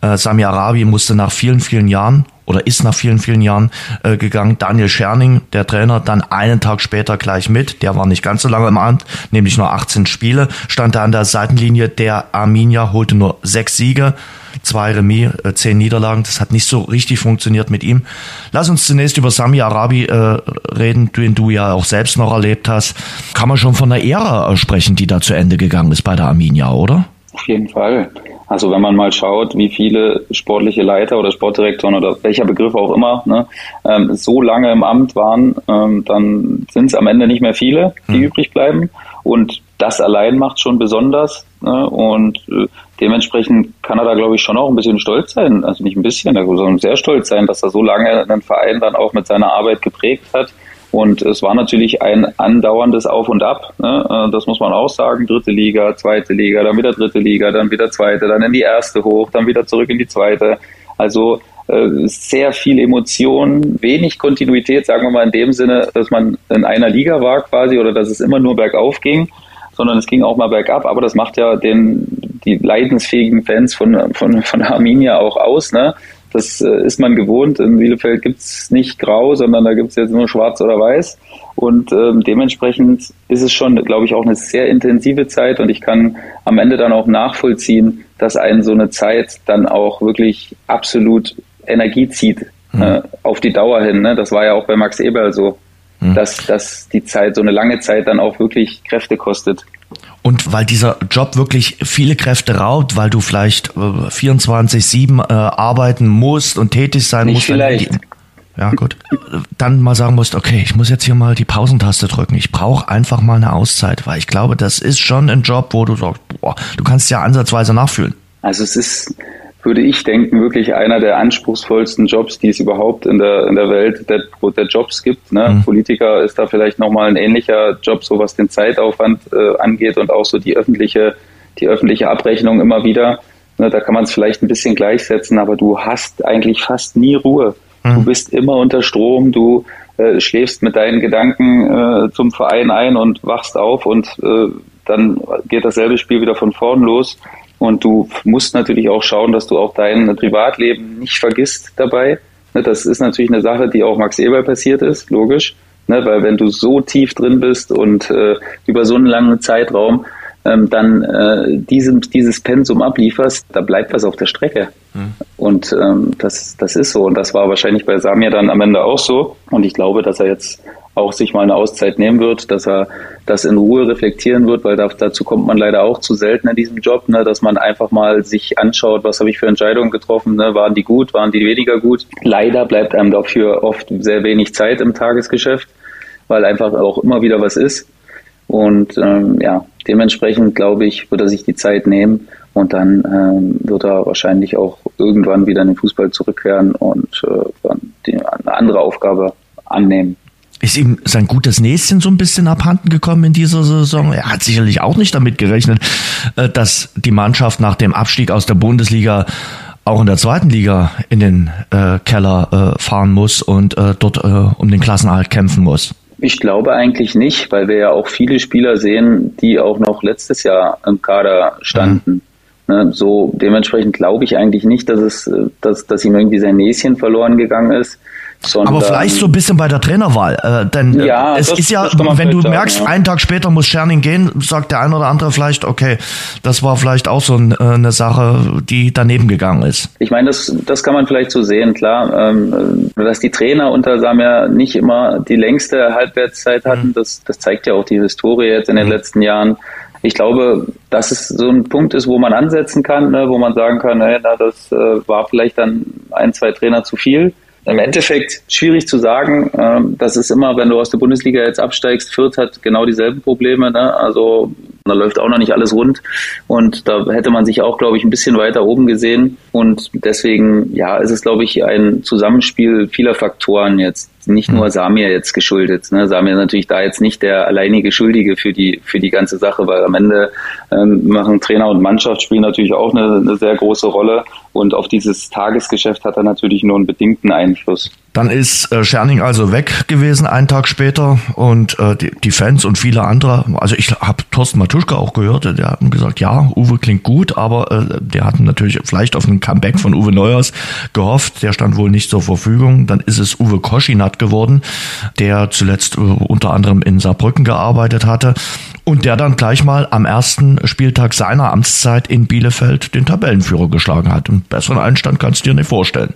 Äh, Sami Arabi musste nach vielen, vielen Jahren oder ist nach vielen, vielen Jahren äh, gegangen. Daniel Scherning, der Trainer, dann einen Tag später gleich mit. Der war nicht ganz so lange im Amt, nämlich nur 18 Spiele, stand da an der Seitenlinie. Der Arminia holte nur sechs Siege, zwei Remis, äh, zehn Niederlagen. Das hat nicht so richtig funktioniert mit ihm. Lass uns zunächst über Sami Arabi äh, reden, den du ja auch selbst noch erlebt hast. Kann man schon von einer Ära sprechen, die da zu Ende gegangen ist bei der Arminia, oder? Auf jeden Fall. Also wenn man mal schaut, wie viele sportliche Leiter oder Sportdirektoren oder welcher Begriff auch immer ne, ähm, so lange im Amt waren, ähm, dann sind es am Ende nicht mehr viele, die mhm. übrig bleiben. Und das allein macht schon besonders. Ne, und äh, dementsprechend kann er da, glaube ich, schon auch ein bisschen stolz sein. Also nicht ein bisschen, er soll sehr stolz sein, dass er so lange einen Verein dann auch mit seiner Arbeit geprägt hat und es war natürlich ein andauerndes Auf und Ab. Ne? Äh, das muss man auch sagen. Dritte Liga, zweite Liga, dann wieder dritte Liga, dann wieder zweite, dann in die erste hoch, dann wieder zurück in die zweite. Also äh, sehr viel Emotion, wenig Kontinuität, sagen wir mal in dem Sinne, dass man in einer Liga war quasi oder dass es immer nur bergauf ging, sondern es ging auch mal bergab. Aber das macht ja den, die leidensfähigen Fans von, von, von Arminia auch aus. Ne? Das äh, ist man gewohnt. In Bielefeld gibt's nicht grau, sondern da gibt's jetzt nur schwarz oder weiß. Und ähm, dementsprechend ist es schon, glaube ich, auch eine sehr intensive Zeit. Und ich kann am Ende dann auch nachvollziehen, dass einen so eine Zeit dann auch wirklich absolut Energie zieht mhm. äh, auf die Dauer hin. Ne? Das war ja auch bei Max Eberl so, mhm. dass, dass die Zeit, so eine lange Zeit dann auch wirklich Kräfte kostet. Und weil dieser Job wirklich viele Kräfte raubt, weil du vielleicht äh, 24-7 äh, arbeiten musst und tätig sein Nicht musst. Vielleicht. ja, gut. Dann mal sagen musst, okay, ich muss jetzt hier mal die Pausentaste drücken. Ich brauche einfach mal eine Auszeit, weil ich glaube, das ist schon ein Job, wo du sagst, boah, du kannst ja ansatzweise nachfühlen. Also es ist, würde ich denken, wirklich einer der anspruchsvollsten Jobs, die es überhaupt in der, in der Welt der, der Jobs gibt. Ne? Mhm. Politiker ist da vielleicht nochmal ein ähnlicher Job, so was den Zeitaufwand äh, angeht und auch so die öffentliche, die öffentliche Abrechnung immer wieder. Ne? Da kann man es vielleicht ein bisschen gleichsetzen, aber du hast eigentlich fast nie Ruhe. Mhm. Du bist immer unter Strom, du äh, schläfst mit deinen Gedanken äh, zum Verein ein und wachst auf und äh, dann geht dasselbe Spiel wieder von vorn los. Und du musst natürlich auch schauen, dass du auch dein Privatleben nicht vergisst dabei. Ne, das ist natürlich eine Sache, die auch Max Eber passiert ist, logisch. Ne, weil wenn du so tief drin bist und äh, über so einen langen Zeitraum ähm, dann äh, diesem, dieses Pensum ablieferst, da bleibt was auf der Strecke. Mhm. Und ähm, das, das ist so. Und das war wahrscheinlich bei Samir dann am Ende auch so. Und ich glaube, dass er jetzt auch sich mal eine Auszeit nehmen wird, dass er das in Ruhe reflektieren wird, weil dazu kommt man leider auch zu selten in diesem Job, ne, dass man einfach mal sich anschaut, was habe ich für Entscheidungen getroffen, ne, waren die gut, waren die weniger gut. Leider bleibt einem dafür oft sehr wenig Zeit im Tagesgeschäft, weil einfach auch immer wieder was ist. Und ähm, ja, dementsprechend glaube ich, wird er sich die Zeit nehmen und dann ähm, wird er wahrscheinlich auch irgendwann wieder in den Fußball zurückkehren und äh, dann die, eine andere Aufgabe annehmen. Ist ihm sein gutes Näschen so ein bisschen abhanden gekommen in dieser Saison? Er hat sicherlich auch nicht damit gerechnet, äh, dass die Mannschaft nach dem Abstieg aus der Bundesliga auch in der zweiten Liga in den äh, Keller äh, fahren muss und äh, dort äh, um den Klassenerhalt kämpfen muss. Ich glaube eigentlich nicht, weil wir ja auch viele Spieler sehen, die auch noch letztes Jahr im Kader standen. Mhm. So dementsprechend glaube ich eigentlich nicht, dass es, äh, dass, dass ihm irgendwie sein Näschen verloren gegangen ist. Sondern, Aber vielleicht so ein bisschen bei der Trainerwahl. Äh, denn äh, ja, es das, ist ja, wenn du merkst, sagen, ja. einen Tag später muss Scherning gehen, sagt der ein oder andere vielleicht, okay, das war vielleicht auch so ein, äh, eine Sache, die daneben gegangen ist. Ich meine, das, das kann man vielleicht so sehen, klar. Ähm, dass die Trainer unter Samir nicht immer die längste Halbwertszeit hatten, mhm. das, das zeigt ja auch die Historie jetzt in den mhm. letzten Jahren ich glaube, dass es so ein Punkt ist, wo man ansetzen kann, ne, wo man sagen kann, hey, na, das äh, war vielleicht dann ein, zwei Trainer zu viel. Im Endeffekt schwierig zu sagen. Ähm, das ist immer, wenn du aus der Bundesliga jetzt absteigst, Fürth hat genau dieselben Probleme. Ne? Also da läuft auch noch nicht alles rund. Und da hätte man sich auch, glaube ich, ein bisschen weiter oben gesehen. Und deswegen, ja, ist es, glaube ich, ein Zusammenspiel vieler Faktoren jetzt. Nicht nur mhm. Samir jetzt geschuldet. Ne? Samir ist natürlich da jetzt nicht der alleinige Schuldige für die, für die ganze Sache, weil am Ende ähm, machen Trainer und Mannschaft spielen natürlich auch eine, eine sehr große Rolle. Und auf dieses Tagesgeschäft hat er natürlich nur einen bedingten Einfluss. Dann ist äh, Scherning also weg gewesen, einen Tag später. Und äh, die, die Fans und viele andere, also ich habe Thorsten Matuschka auch gehört, der hat gesagt, ja, Uwe klingt gut, aber äh, der hat natürlich vielleicht auf ein Comeback von Uwe Neuers gehofft. Der stand wohl nicht zur Verfügung. Dann ist es Uwe Koschinat geworden, der zuletzt äh, unter anderem in Saarbrücken gearbeitet hatte und der dann gleich mal am ersten Spieltag seiner Amtszeit in Bielefeld den Tabellenführer geschlagen hat. Und besseren Einstand kannst du dir nicht vorstellen.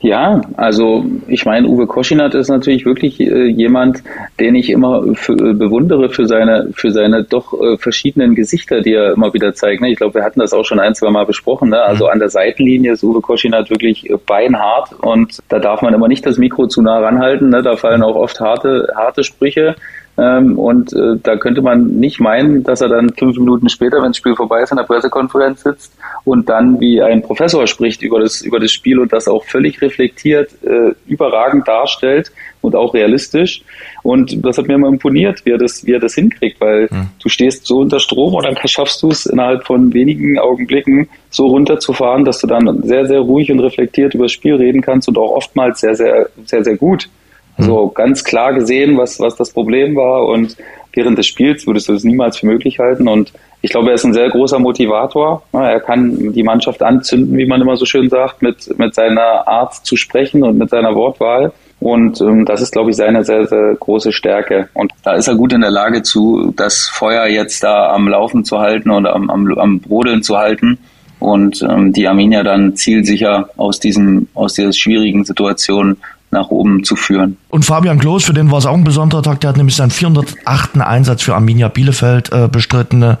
Ja, also ich meine, Uwe Koschinat ist natürlich wirklich äh, jemand, den ich immer für, äh, bewundere für seine, für seine doch äh, verschiedenen Gesichter, die er immer wieder zeigt. Ne? Ich glaube, wir hatten das auch schon ein, zwei Mal besprochen. Ne? Also mhm. an der Seitenlinie ist Uwe Koschinat wirklich äh, beinhart und da darf man immer nicht das Mikro zu nah ranhalten. Ne? Da fallen auch oft harte, harte Sprüche. Ähm, und äh, da könnte man nicht meinen, dass er dann fünf Minuten später, wenn das Spiel vorbei ist, in der Pressekonferenz sitzt und dann wie ein Professor spricht über das, über das Spiel und das auch völlig reflektiert, äh, überragend darstellt und auch realistisch. Und das hat mir immer imponiert, wie er das, wie er das hinkriegt, weil mhm. du stehst so unter Strom und dann schaffst du es innerhalb von wenigen Augenblicken so runterzufahren, dass du dann sehr, sehr ruhig und reflektiert über das Spiel reden kannst und auch oftmals sehr, sehr, sehr, sehr gut. Also ganz klar gesehen, was, was das Problem war und während des Spiels würdest du es niemals für möglich halten und ich glaube, er ist ein sehr großer Motivator. Er kann die Mannschaft anzünden, wie man immer so schön sagt, mit, mit seiner Art zu sprechen und mit seiner Wortwahl. Und ähm, das ist, glaube ich, seine sehr, sehr große Stärke. Und da ist er gut in der Lage zu, das Feuer jetzt da am Laufen zu halten und am, am, am Brodeln zu halten und ähm, die Arminia dann zielsicher aus diesem aus dieser schwierigen Situation nach oben zu führen. Und Fabian Klos, für den war es auch ein besonderer Tag, der hat nämlich seinen 408. Einsatz für Arminia Bielefeld äh, bestritten.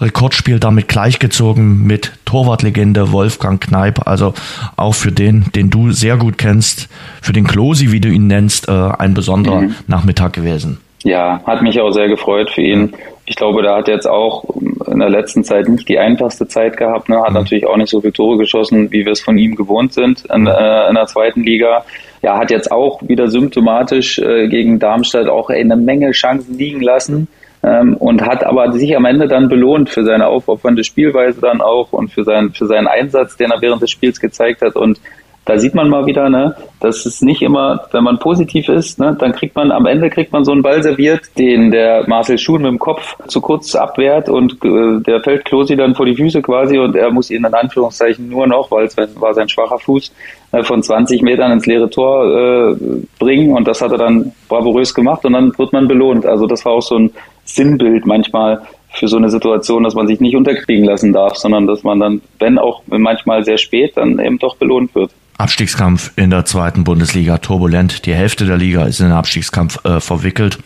Rekordspiel damit gleichgezogen mit Torwartlegende Wolfgang Kneip. Also auch für den, den du sehr gut kennst, für den Klosi, wie du ihn nennst, äh, ein besonderer mhm. Nachmittag gewesen. Ja, hat mich auch sehr gefreut für ihn. Ich glaube, da hat jetzt auch in der letzten Zeit nicht die einfachste Zeit gehabt. Ne? Hat mhm. natürlich auch nicht so viele Tore geschossen, wie wir es von ihm gewohnt sind in, äh, in der zweiten Liga. Ja, hat jetzt auch wieder symptomatisch äh, gegen Darmstadt auch eine Menge Chancen liegen lassen ähm, und hat aber sich am Ende dann belohnt für seine aufopfernde Spielweise dann auch und für seinen, für seinen Einsatz, den er während des Spiels gezeigt hat. Und da sieht man mal wieder, ne, dass es nicht immer, wenn man positiv ist, ne, dann kriegt man am Ende kriegt man so einen Ball serviert, den der Marcel Schuhn mit dem Kopf zu kurz abwehrt und äh, der fällt Klosi dann vor die Füße quasi und er muss ihn in Anführungszeichen nur noch, weil es war sein schwacher Fuß, äh, von 20 Metern ins leere Tor äh, bringen und das hat er dann bravourös gemacht und dann wird man belohnt. Also das war auch so ein Sinnbild manchmal für so eine Situation, dass man sich nicht unterkriegen lassen darf, sondern dass man dann, wenn auch manchmal sehr spät, dann eben doch belohnt wird. Abstiegskampf in der zweiten Bundesliga turbulent. Die Hälfte der Liga ist in den Abstiegskampf äh, verwickelt.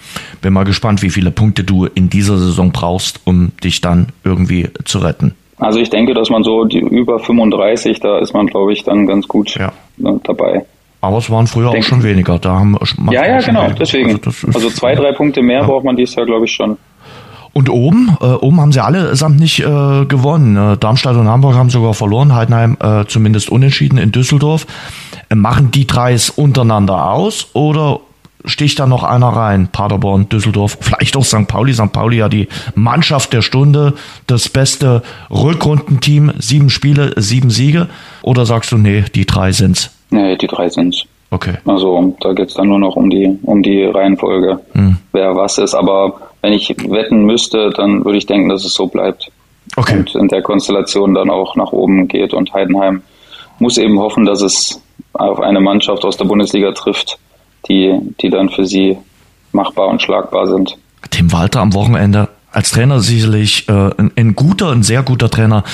Bin mal gespannt, wie viele Punkte du in dieser Saison brauchst, um dich dann irgendwie zu retten. Also ich denke, dass man so die über 35, da ist man, glaube ich, dann ganz gut ja. Ne, dabei. Aber es waren früher denke. auch schon weniger. Da haben ja, ja, genau, deswegen. Also, also, zwei, drei Punkte mehr ja. braucht man dieses Jahr, glaube ich, schon. Und oben, äh, oben haben sie allesamt nicht äh, gewonnen. Äh, Darmstadt und Hamburg haben sogar verloren, Heidenheim äh, zumindest unentschieden in Düsseldorf. Äh, machen die drei es untereinander aus oder sticht da noch einer rein? Paderborn, Düsseldorf, vielleicht auch St. Pauli. St. Pauli ja die Mannschaft der Stunde, das beste Rückrundenteam, sieben Spiele, sieben Siege. Oder sagst du, nee, die drei sind's? Nee, die drei sind's. Okay. Also da geht's dann nur noch um die, um die Reihenfolge, hm. wer was ist. Aber wenn ich wetten müsste, dann würde ich denken, dass es so bleibt. Okay. Und in der Konstellation dann auch nach oben geht. Und Heidenheim muss eben hoffen, dass es auf eine Mannschaft aus der Bundesliga trifft, die, die dann für sie machbar und schlagbar sind. Tim Walter am Wochenende als Trainer sicherlich äh, ein, ein, guter, ein sehr guter Trainer.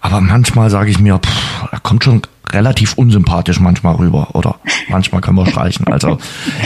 Aber manchmal sage ich mir, pff, er kommt schon relativ unsympathisch manchmal rüber oder manchmal können wir streichen. Also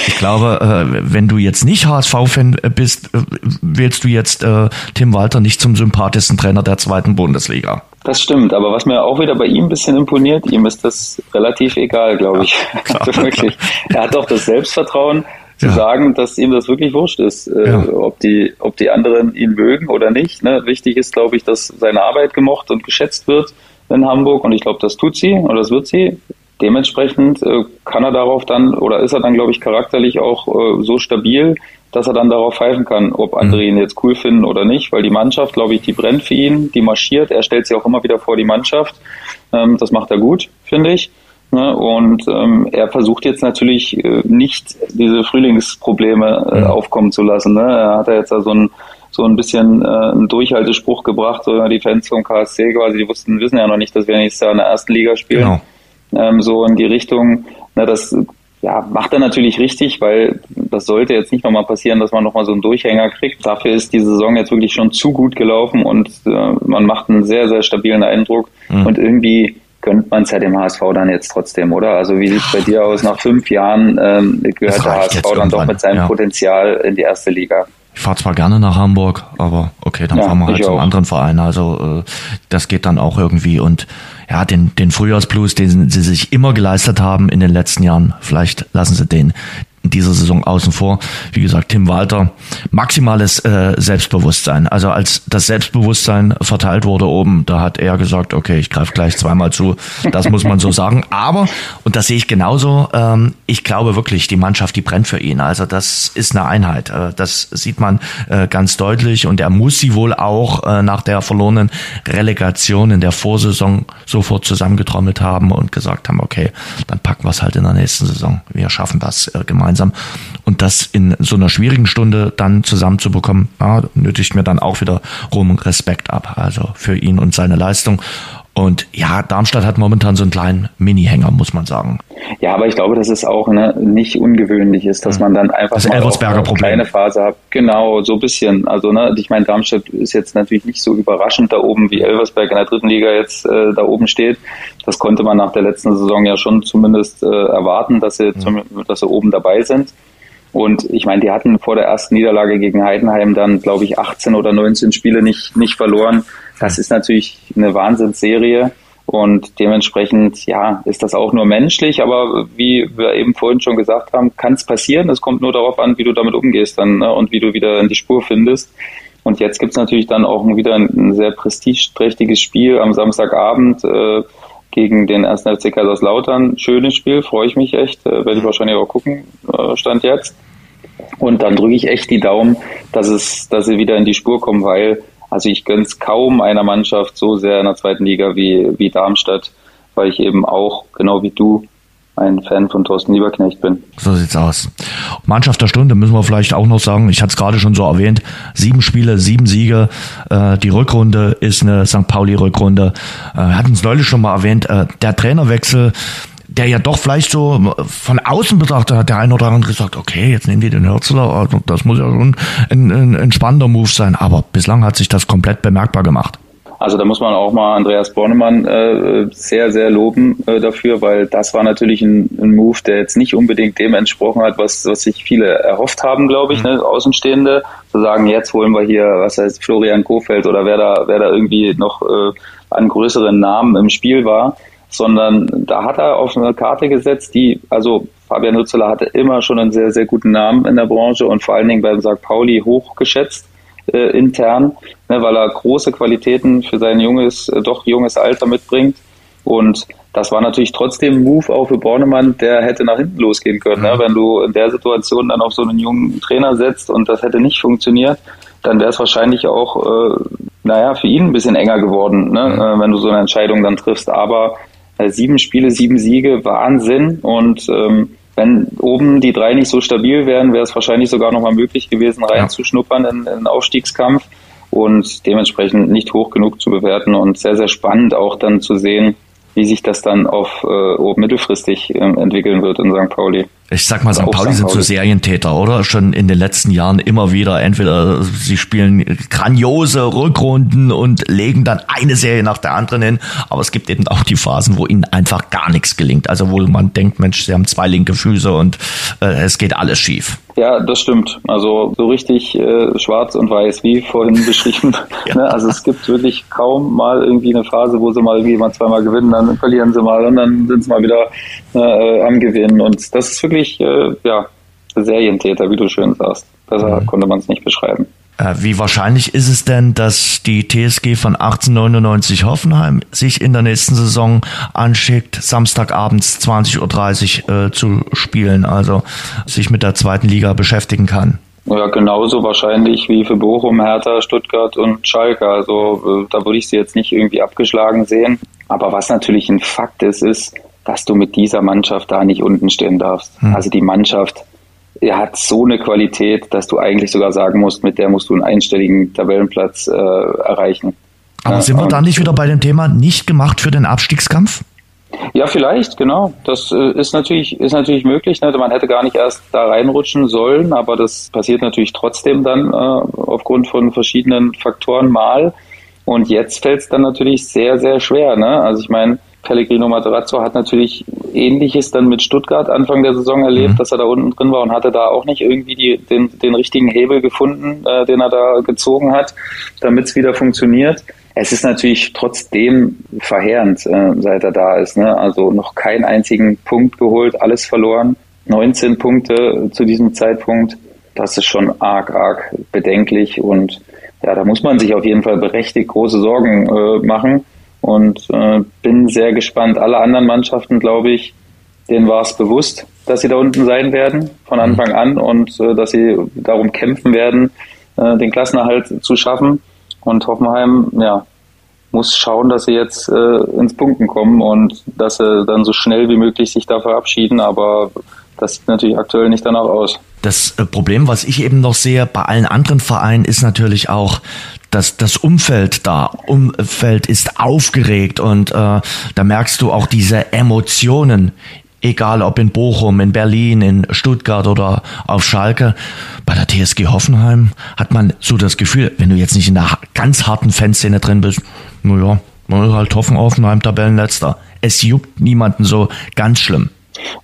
ich glaube, äh, wenn du jetzt nicht HSV-Fan bist, äh, wählst du jetzt äh, Tim Walter nicht zum sympathischsten Trainer der zweiten Bundesliga. Das stimmt, aber was mir auch wieder bei ihm ein bisschen imponiert, ihm ist das relativ egal, glaube ich. *laughs* Ja, also wirklich. Er hat auch das Selbstvertrauen zu ja. sagen, dass ihm das wirklich wurscht ist, äh, ja. ob, die, ob die anderen ihn mögen oder nicht. Ne? Wichtig ist, glaube ich, dass seine Arbeit gemocht und geschätzt wird in Hamburg und ich glaube, das tut sie oder das wird sie. Dementsprechend äh, kann er darauf dann oder ist er dann, glaube ich, charakterlich auch äh, so stabil, dass er dann darauf pfeifen kann, ob andere mhm. ihn jetzt cool finden oder nicht, weil die Mannschaft, glaube ich, die brennt für ihn, die marschiert. Er stellt sich auch immer wieder vor die Mannschaft. Ähm, das macht er gut, finde ich. Ne? Und ähm, er versucht jetzt natürlich äh, nicht diese Frühlingsprobleme äh, mhm. aufkommen zu lassen. Ne? Er hat ja jetzt da so ein so ein bisschen äh, einen Durchhaltespruch gebracht, so die Fans vom KSC quasi, die wussten, wissen ja noch nicht, dass wir nächstes Jahr in der ersten Liga spielen. Genau. Ähm, so in die Richtung, na, das ja, macht er natürlich richtig, weil das sollte jetzt nicht nochmal passieren, dass man nochmal so einen Durchhänger kriegt. Dafür ist die Saison jetzt wirklich schon zu gut gelaufen und äh, man macht einen sehr, sehr stabilen Eindruck. Mhm. Und irgendwie gönnt man es ja dem HSV dann jetzt trotzdem, oder? Also wie sieht es bei dir aus? Nach fünf Jahren ähm, gehört der HSV dann doch mit seinem ja. Potenzial in die erste Liga. Ich fahre zwar gerne nach Hamburg, aber okay, dann ja, fahren wir halt zum auch. anderen Verein. Also äh, das geht dann auch irgendwie. Und ja, den, den Frühjahrsblues, den sie sich immer geleistet haben in den letzten Jahren, vielleicht lassen sie den in dieser Saison außen vor. Wie gesagt, Tim Walter, maximales äh, Selbstbewusstsein. Also als das Selbstbewusstsein verteilt wurde oben, da hat er gesagt, okay, ich greife gleich zweimal zu. Das muss man so *laughs* sagen. Aber, und das sehe ich genauso, ähm, ich glaube wirklich, die Mannschaft, die brennt für ihn. Also das ist eine Einheit. Äh, das sieht man äh, ganz deutlich. Und er muss sie wohl auch äh, nach der verlorenen Relegation in der Vorsaison sofort zusammengetrommelt haben und gesagt haben, okay, dann packen wir es halt in der nächsten Saison. Wir schaffen das äh, gemeinsam gemeinsam. Und das in so einer schwierigen Stunde dann zusammenzubekommen, ja, nötigt mir dann auch wieder rum Respekt ab. Also für ihn und seine Leistung. Und ja, Darmstadt hat momentan so einen kleinen Mini-Hänger, muss man sagen. Ja, aber ich glaube, dass es auch ne, nicht ungewöhnlich ist, dass man dann einfach das mal eine kleine Phase hat. Genau, so ein bisschen. Also ne, ich meine, Darmstadt ist jetzt natürlich nicht so überraschend da oben, wie Elversberg in der dritten Liga jetzt äh, da oben steht. Das konnte man nach der letzten Saison ja schon zumindest äh, erwarten, dass sie, mhm. zum, dass sie oben dabei sind. Und ich meine, die hatten vor der ersten Niederlage gegen Heidenheim dann, glaube ich, 18 oder 19 Spiele nicht, nicht verloren. Das ist natürlich eine Wahnsinnsserie. Und dementsprechend, ja, ist das auch nur menschlich, aber wie wir eben vorhin schon gesagt haben, kann es passieren. Es kommt nur darauf an, wie du damit umgehst dann ne, und wie du wieder in die Spur findest. Und jetzt gibt's natürlich dann auch wieder ein, sehr prestigeträchtiges Spiel am Samstagabend äh, gegen den 1. FC Kaiserslautern. Schönes Spiel, freue ich mich echt. Äh, werde ich wahrscheinlich auch gucken, äh, Stand jetzt. Und dann drücke ich echt die Daumen, dass es, dass sie wieder in die Spur kommen, weil also ich gönne es kaum einer Mannschaft so sehr in der zweiten Liga wie, wie Darmstadt, weil ich eben auch, genau wie du, ein Fan von Thorsten Lieberknecht bin. So sieht's aus. Mannschaft der Stunde müssen wir vielleicht auch noch sagen. Ich hatte es gerade schon so erwähnt. Sieben Spiele, sieben Siege. Äh, die Rückrunde ist eine St. Pauli-Rückrunde. Äh, hatten es neulich schon mal erwähnt. Äh, der Trainerwechsel der ja doch vielleicht so von außen betrachtet hat der ein oder andere gesagt, okay, jetzt nehmen die den Hürzler, also das muss ja schon ein, ein, ein spannender Move sein. Aber bislang hat sich das komplett bemerkbar gemacht. Also da muss man auch mal Andreas Bornemann äh, sehr, sehr loben äh, dafür, weil das war natürlich ein, ein, Move, der jetzt nicht unbedingt dem entsprochen hat, was, was sich viele erhofft haben, glaube ich, mhm. ne, Außenstehende, zu sagen, jetzt holen wir hier, was heißt Florian Kofeld oder wer da, wer da irgendwie noch äh, an größeren Namen im Spiel war sondern da hat er auf eine Karte gesetzt, die, also Fabian Hützeler hatte immer schon einen sehr, sehr guten Namen in der Branche und vor allen Dingen beim St. Pauli hochgeschätzt äh, intern, ne, weil er große Qualitäten für sein junges, äh, doch junges Alter mitbringt. Und das war natürlich trotzdem ein Move auch für Bornemann, der hätte nach hinten losgehen können. Ne? Wenn du in der Situation dann auf so einen jungen Trainer setzt und das hätte nicht funktioniert, dann wäre es wahrscheinlich auch, äh, naja, für ihn ein bisschen enger geworden, ne? äh, wenn du so eine Entscheidung dann triffst. Aber sieben Spiele, sieben Siege, Wahnsinn. Und ähm, wenn oben die drei nicht so stabil wären, wäre es wahrscheinlich sogar noch mal möglich gewesen, reinzuschnuppern in, in den Aufstiegskampf und dementsprechend nicht hoch genug zu bewerten und sehr, sehr spannend auch dann zu sehen, wie sich das dann auf äh, mittelfristig äh, entwickeln wird in St. Pauli. Ich sag mal, St. Pauli sind so Serientäter, oder? Schon in den letzten Jahren immer wieder. Entweder sie spielen grandiose Rückrunden und legen dann eine Serie nach der anderen hin. Aber es gibt eben auch die Phasen, wo ihnen einfach gar nichts gelingt. Also wo man denkt, Mensch, sie haben zwei linke Füße und äh, es geht alles schief. Ja, das stimmt. Also so richtig äh, schwarz und weiß, wie vorhin *laughs* beschrieben. ja. ne? Also es gibt wirklich kaum mal irgendwie eine Phase, wo sie mal mal zweimal gewinnen, dann verlieren sie mal und dann sind sie mal wieder äh, am Gewinnen. Und das ist wirklich, äh, ja, Serientäter, wie du schön sagst. Besser mhm. konnte man es nicht beschreiben. Äh, wie wahrscheinlich ist es denn, dass die TSG von 1899 Hoffenheim sich in der nächsten Saison anschickt, Samstagabends 20.30 Uhr äh, zu spielen, also sich mit der zweiten Liga beschäftigen kann? Ja, genauso wahrscheinlich wie für Bochum, Hertha, Stuttgart und Schalke. Also äh, da würde ich sie jetzt nicht irgendwie abgeschlagen sehen. Aber was natürlich ein Fakt ist, ist, dass du mit dieser Mannschaft da nicht unten stehen darfst. Hm. Also die Mannschaft er hat so eine Qualität, dass du eigentlich sogar sagen musst, mit der musst du einen einstelligen Tabellenplatz äh, erreichen. Aber sind wir da nicht wieder bei dem Thema nicht gemacht für den Abstiegskampf? Ja, vielleicht, genau. Das äh, ist natürlich, ist natürlich möglich. Ne? Man hätte gar nicht erst da reinrutschen sollen, aber das passiert natürlich trotzdem dann äh, aufgrund von verschiedenen Faktoren mal. Und jetzt fällt es dann natürlich sehr, sehr schwer. Ne? Also ich meine, Pellegrino Materazzo hat natürlich Ähnliches dann mit Stuttgart Anfang der Saison erlebt, mhm. dass er da unten drin war und hatte da auch nicht irgendwie die, den, den richtigen Hebel gefunden, äh, den er da gezogen hat, damit es wieder funktioniert. Es ist natürlich trotzdem verheerend, äh, seit er da ist. Ne? Also noch keinen einzigen Punkt geholt, alles verloren. 19 Punkte zu diesem Zeitpunkt. Das ist schon arg, arg bedenklich und ja, da muss man sich auf jeden Fall berechtigt große Sorgen äh, machen und äh, bin sehr gespannt. Alle anderen Mannschaften, glaube ich, denen war es bewusst, dass sie da unten sein werden von mhm. Anfang an und äh, dass sie darum kämpfen werden, äh, den Klassenerhalt zu schaffen. Und Hoffenheim, ja, muss schauen, dass sie jetzt äh, ins Punkten kommen und dass sie dann so schnell wie möglich sich da verabschieden. Aber das sieht natürlich aktuell nicht danach aus. Das äh, Problem, was ich eben noch sehe bei allen anderen Vereinen, ist natürlich auch, dass das Umfeld da, Umfeld ist aufgeregt und äh, da merkst du auch diese Emotionen, egal ob in Bochum, in Berlin, in Stuttgart oder auf Schalke. Bei der TSG Hoffenheim hat man so das Gefühl, wenn du jetzt nicht in der ganz harten Fanszene drin bist, naja, man ist halt Hoffenheim Tabellenletzter. Es juckt niemanden so ganz schlimm.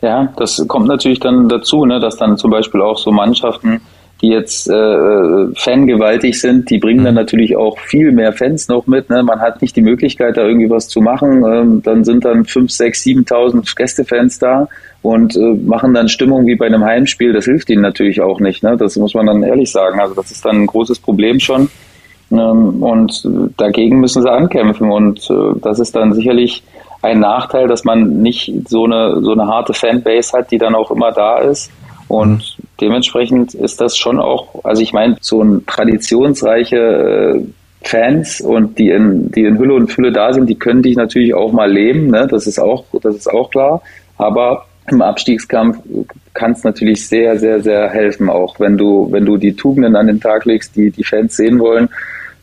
Ja, das kommt natürlich dann dazu, ne, dass dann zum Beispiel auch so Mannschaften, die jetzt äh, fangewaltig sind, die bringen dann mhm. natürlich auch viel mehr Fans noch mit. Ne? Man hat nicht die Möglichkeit, da irgendwie was zu machen. Ähm, dann sind dann fünf, sechs, siebentausend Gästefans da und äh, machen dann Stimmung wie bei einem Heimspiel. Das hilft ihnen natürlich auch nicht. Ne? Das muss man dann ehrlich sagen. Also das ist dann ein großes Problem schon. Ähm, und dagegen müssen sie ankämpfen. Und äh, das ist dann sicherlich ein Nachteil, dass man nicht so eine, so eine harte Fanbase hat, die dann auch immer da ist. Und dementsprechend ist das schon auch, also ich meine, so ein traditionsreiche äh, Fans und die in, die in Hülle und Fülle da sind, die können dich natürlich auch mal leben, ne? das ist auch, das ist auch klar. Aber im Abstiegskampf kann es natürlich sehr, sehr, sehr helfen, auch wenn du, wenn du die Tugenden an den Tag legst, die die Fans sehen wollen,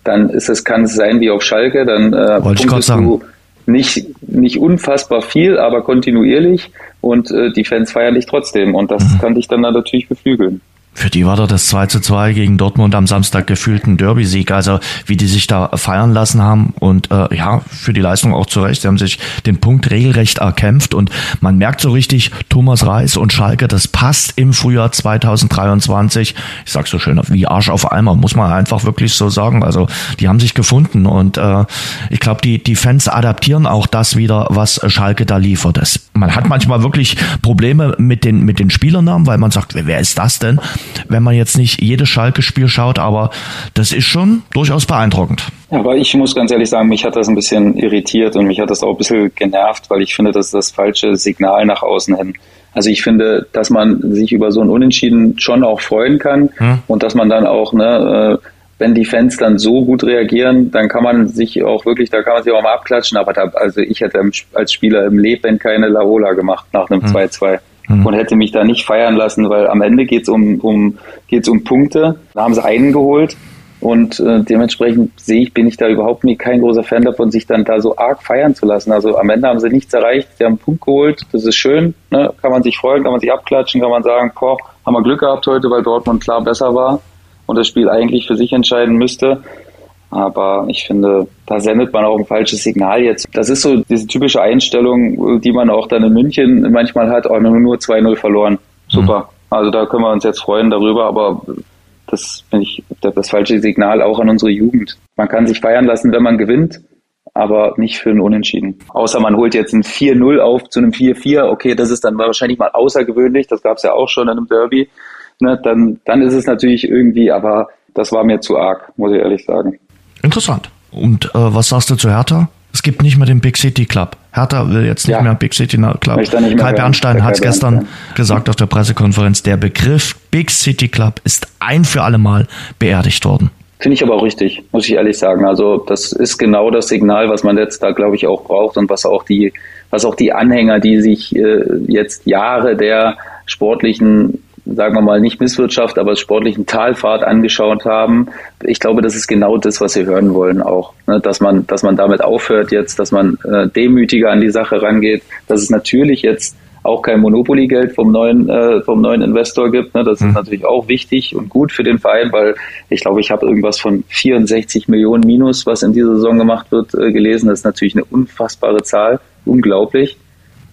dann ist es, kann es sein wie auf Schalke, dann äh, punktest du nicht, nicht unfassbar viel, aber kontinuierlich und äh, die Fans feiern dich trotzdem und das mhm. kann dich dann natürlich beflügeln. Für die war da das 2 zu 2 gegen Dortmund am Samstag gefühlt ein Derby-Sieg. Also wie die sich da feiern lassen haben und äh, ja, für die Leistung auch zurecht. Sie haben sich den Punkt regelrecht erkämpft und man merkt so richtig, Thomas Reis und Schalke, das passt im Frühjahr 2023. Ich sag so schön, wie Arsch auf Eimer, muss man einfach wirklich so sagen. Also die haben sich gefunden und äh, ich glaube, die, die Fans adaptieren auch das wieder, was Schalke da liefert. Es man hat manchmal wirklich Probleme mit den, mit den Spielernamen, weil man sagt, wer ist das denn? Wenn man jetzt nicht jedes Schalke-Spiel schaut, aber das ist schon durchaus beeindruckend. Aber ich muss ganz ehrlich sagen, mich hat das ein bisschen irritiert und mich hat das auch ein bisschen genervt, weil ich finde, das ist das falsche Signal nach außen hin. Also ich finde, dass man sich über so ein Unentschieden schon auch freuen kann hm. und dass man dann auch, ne, äh, wenn die Fans dann so gut reagieren, dann kann man sich auch wirklich, da kann man sich auch mal abklatschen. Aber da, also ich hätte als Spieler im Leben keine Laola gemacht nach einem 2-2 mhm. und hätte mich da nicht feiern lassen, weil am Ende geht's um, um, geht's um Punkte. Da haben sie einen geholt und äh, dementsprechend sehe ich, bin ich da überhaupt nicht kein großer Fan davon, sich dann da so arg feiern zu lassen. Also am Ende haben sie nichts erreicht, sie haben einen Punkt geholt, das ist schön, ne? kann man sich freuen, kann man sich abklatschen, kann man sagen, boah, haben wir Glück gehabt heute, weil Dortmund klar besser war und das Spiel eigentlich für sich entscheiden müsste. Aber ich finde, da sendet man auch ein falsches Signal jetzt. Das ist so diese typische Einstellung, die man auch dann in München manchmal hat, oh, nur 2-0 verloren. Super. Mhm. Also da können wir uns jetzt freuen darüber, aber das finde ich das falsche Signal auch an unsere Jugend. Man kann sich feiern lassen, wenn man gewinnt, aber nicht für ein Unentschieden. Außer man holt jetzt ein 4-0 auf zu einem 4-4. Okay, das ist dann wahrscheinlich mal außergewöhnlich. Das gab es ja auch schon in einem Derby ne, dann, dann ist es natürlich irgendwie, aber das war mir zu arg, muss ich ehrlich sagen. Interessant. Und äh, was sagst du zu Hertha? Es gibt nicht mehr den Big City Club. Hertha will jetzt nicht ja. mehr Big City Club. Kai Bernstein hat es gestern gesagt auf der Pressekonferenz, der Begriff Big City Club ist ein für alle Mal beerdigt worden. Finde ich aber auch richtig, muss ich ehrlich sagen. Also das ist genau das Signal, was man jetzt da, glaube ich, auch braucht und was auch die, was auch die Anhänger, die sich äh, jetzt Jahre der sportlichen sagen wir mal, nicht Misswirtschaft, aber sportlichen Talfahrt angeschaut haben. Ich glaube, das ist genau das, was sie hören wollen auch. Ne? Dass man, dass man damit aufhört jetzt, dass man äh, demütiger an die Sache rangeht, dass es natürlich jetzt auch kein Monopoly-Geld vom neuen, äh, vom neuen Investor gibt. Ne? Das ist mhm. natürlich auch wichtig und gut für den Verein, weil ich glaube, ich habe irgendwas von 64 Millionen Minus, was in dieser Saison gemacht wird, äh, gelesen. Das ist natürlich eine unfassbare Zahl, unglaublich.